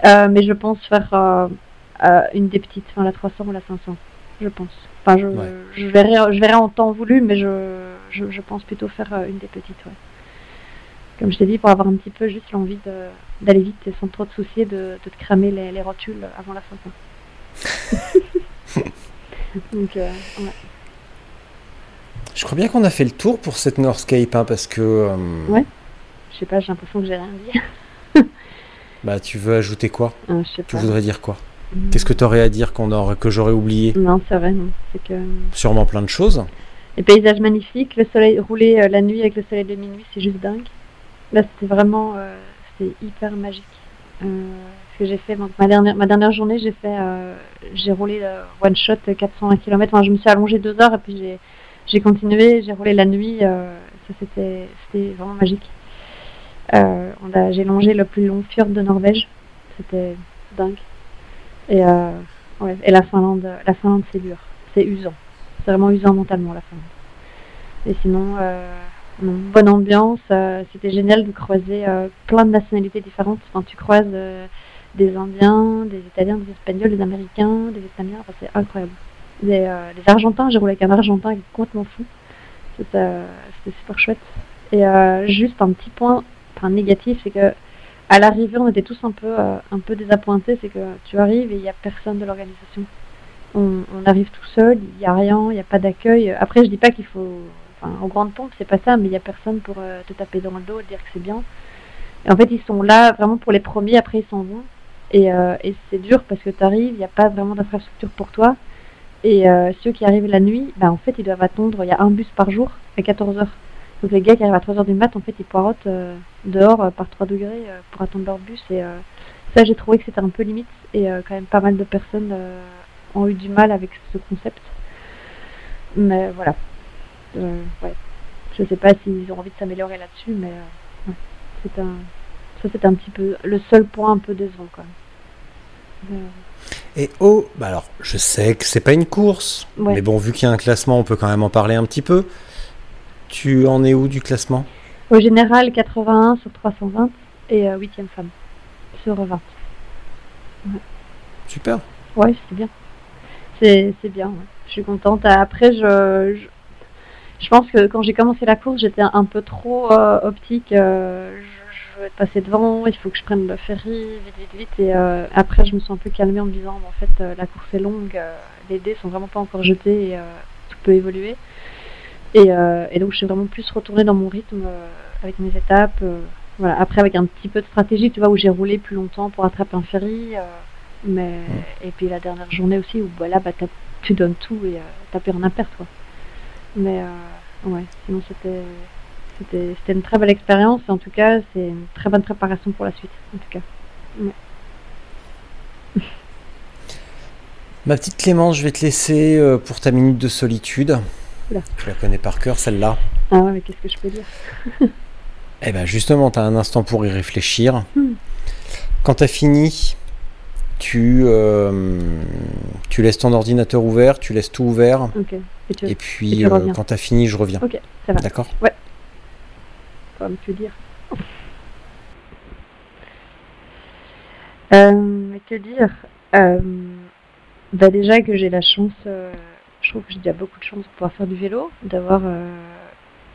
[SPEAKER 3] Euh, mais je pense faire euh, euh, une des petites, enfin la 300 ou la 500, je pense. Enfin, je,
[SPEAKER 2] Ouais.
[SPEAKER 3] je, verrai, je verrai en temps voulu, mais je, je, je pense plutôt faire euh, une des petites, ouais. Comme je t'ai dit, pour avoir un petit peu juste l'envie de- d'aller vite et sans trop te soucier de, de te cramer les, les rotules avant la fin. Donc, euh, ouais.
[SPEAKER 2] je crois bien qu'on a fait le tour pour cette Northscape hein, parce que euh,
[SPEAKER 3] Ouais. je sais pas, j'ai l'impression que j'ai rien dit.
[SPEAKER 2] bah, tu veux ajouter quoi?
[SPEAKER 3] Euh, je sais
[SPEAKER 2] Tu
[SPEAKER 3] pas.
[SPEAKER 2] voudrais dire quoi?
[SPEAKER 3] Mm.
[SPEAKER 2] Qu'est-ce que tu aurais à dire qu'on aurait, que j'aurais oublié?
[SPEAKER 3] Non, c'est vrai, non. C'est que
[SPEAKER 2] Sûrement plein de choses.
[SPEAKER 3] les paysages magnifiques, le soleil roulé la nuit avec le soleil de minuit, c'est juste dingue. Là, c'était vraiment, euh, c'est hyper magique. Euh, ce que j'ai fait, donc, ma dernière, ma dernière journée, j'ai fait, euh, j'ai roulé euh, one shot euh, 420 km. Enfin, je me suis allongée deux heures et puis j'ai, j'ai continué, j'ai roulé la nuit. ça, c'était, c'était vraiment magique. Euh, on a, j'ai longé le plus long fjord de Norvège. C'était dingue. Et, euh, ouais, et la Finlande, la Finlande, c'est dur. C'est usant. C'est vraiment usant mentalement, la Finlande. Et sinon, euh, bonne ambiance. euh, c'était génial de croiser euh, plein de nationalités différentes. Enfin, tu croises euh, des Indiens, des Italiens, des Espagnols, des Américains, des Vietnamiens. C'est incroyable. Euh, des Argentins. J'ai roulé avec un Argentin complètement fou. C'était super chouette. Et juste un petit point enfin, négatif, c'est que à l'arrivée, on était tous un peu, un peu désappointés. C'est que tu arrives et il n'y a personne de l'organisation. On, on arrive tout seul, il n'y a rien, il n'y a pas d'accueil. Après, je dis pas qu'il faut. Enfin, aux grandes pompes, c'est pas ça, mais il n'y a personne pour euh, te taper dans le dos et dire que c'est bien. En fait, ils sont là vraiment pour les premiers, après ils s'en vont. Et, euh, c'est dur parce que tu arrives, il n'y a pas vraiment d'infrastructure pour toi. Et euh, ceux qui arrivent la nuit, bah, en fait, ils doivent attendre. Il y a un bus par jour à 14h. Donc les gars qui arrivent à 3h du mat, en fait, ils poirotent dehors par 3 degrés pour attendre leur bus. Et ça, j'ai trouvé que c'était un peu limite. Et quand même, pas mal de personnes ont eu du mal avec ce concept. Mais voilà. Euh, ouais. Je sais pas s'ils ont envie de s'améliorer là-dessus, mais euh, ouais. c'est un, ça c'est un petit peu le seul point un peu décevant quoi. Euh,
[SPEAKER 2] Et oh, bah alors, je sais que c'est pas une course,
[SPEAKER 3] Ouais.
[SPEAKER 2] mais bon, vu qu'il y a un classement, on peut quand même en parler un petit peu. Tu en es où du classement?
[SPEAKER 3] Au général, 81 sur 320 et euh, 8ème femme sur 20.
[SPEAKER 2] Super.
[SPEAKER 3] Ouais, c'est bien. C'est c'est bien, ouais. je suis contente. Après, je, je, je pense que quand j'ai commencé la course, j'étais un peu trop euh, optique. euh, je, je veux être passé devant, il faut que je prenne le ferry, vite, vite, vite. Et euh, après, je me suis un peu calmée en me disant, en fait, la course est longue, les dés sont vraiment pas encore jetés et tout peut évoluer. Et, et donc, je suis vraiment plus retournée dans mon rythme avec mes étapes. voilà. Après, avec un petit peu de stratégie, tu vois, où j'ai roulé plus longtemps pour attraper un ferry. mais et puis la dernière journée aussi où voilà bah tu donnes tout et t'as rien à perdre quoi. Mais euh, ouais, sinon c'était c'était c'était une très belle expérience. En tout cas, c'est une très bonne préparation pour la suite. En tout cas.
[SPEAKER 2] Ma petite Clémence, je vais te laisser euh, pour ta minute de solitude. Je la connais par cœur, celle-là.
[SPEAKER 3] Ah ouais, mais qu'est-ce que je peux dire?
[SPEAKER 2] Eh ben justement, tu as un instant pour y réfléchir.
[SPEAKER 3] Hmm.
[SPEAKER 2] Quand tu as fini, tu, euh, tu laisses ton ordinateur ouvert, tu laisses tout ouvert.
[SPEAKER 3] Ok. Et tu
[SPEAKER 2] Et
[SPEAKER 3] et
[SPEAKER 2] puis,
[SPEAKER 3] tu
[SPEAKER 2] euh, quand tu as fini, je reviens.
[SPEAKER 3] Ok, ça va.
[SPEAKER 2] D'accord
[SPEAKER 3] Comme tu veux dire. Euh, mais que dire? Euh, bah Déjà que j'ai la chance, euh, je trouve que j'ai déjà beaucoup de chance de pouvoir faire du vélo, d'avoir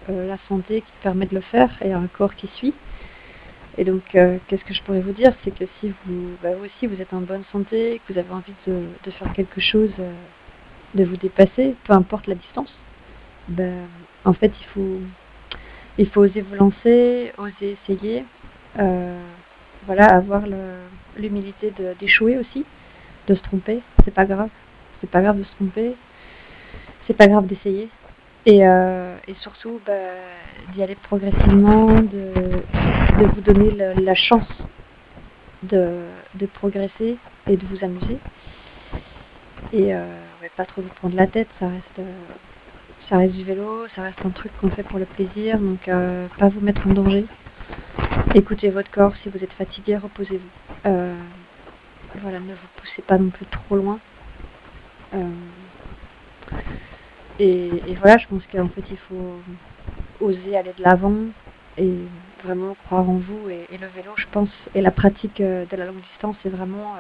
[SPEAKER 3] la santé qui permet de le faire et un corps qui suit. Et donc, qu'est-ce que je pourrais vous dire? C'est que si vous, bah, vous aussi, vous êtes en bonne santé, que vous avez envie de, de faire quelque chose, de vous dépasser, peu importe la distance, ben, en fait, il faut, il faut oser vous lancer, oser essayer. euh, voilà, avoir l'humilité d'échouer aussi, de se tromper. C'est pas grave. C'est pas grave de se tromper. C'est pas grave d'essayer. Et, euh, et surtout, bah, d'y aller progressivement, de, de vous donner la chance de, de progresser et de vous amuser. Et euh, pas trop vous prendre la tête, ça reste, ça reste du vélo, ça reste un truc qu'on fait pour le plaisir, donc euh, pas vous mettre en danger. Écoutez votre corps, si vous êtes fatigué, reposez-vous. Euh, voilà, ne vous poussez pas non plus trop loin. Et, voilà, je pense qu'en fait il faut oser aller de l'avant et vraiment croire en vous. Et, et le vélo, je pense, et la pratique de la longue distance, c'est vraiment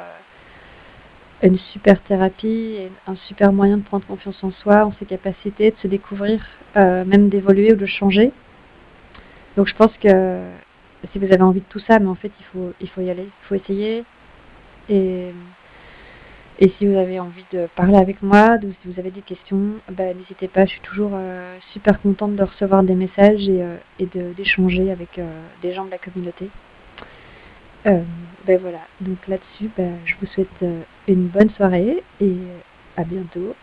[SPEAKER 3] une super thérapie un super moyen de prendre confiance en soi, en ses capacités, de se découvrir, euh, même d'évoluer ou de changer. Donc je pense que si vous avez envie de tout ça, mais en fait il faut il faut y aller, il faut essayer. Et, et si vous avez envie de parler avec moi, ou si vous avez des questions, bah, n'hésitez pas, je suis toujours euh, super contente de recevoir des messages et, euh, et de- d'échanger avec des gens de la communauté. Euh, ben voilà, donc là-dessus, ben, je vous souhaite euh, une bonne soirée et à bientôt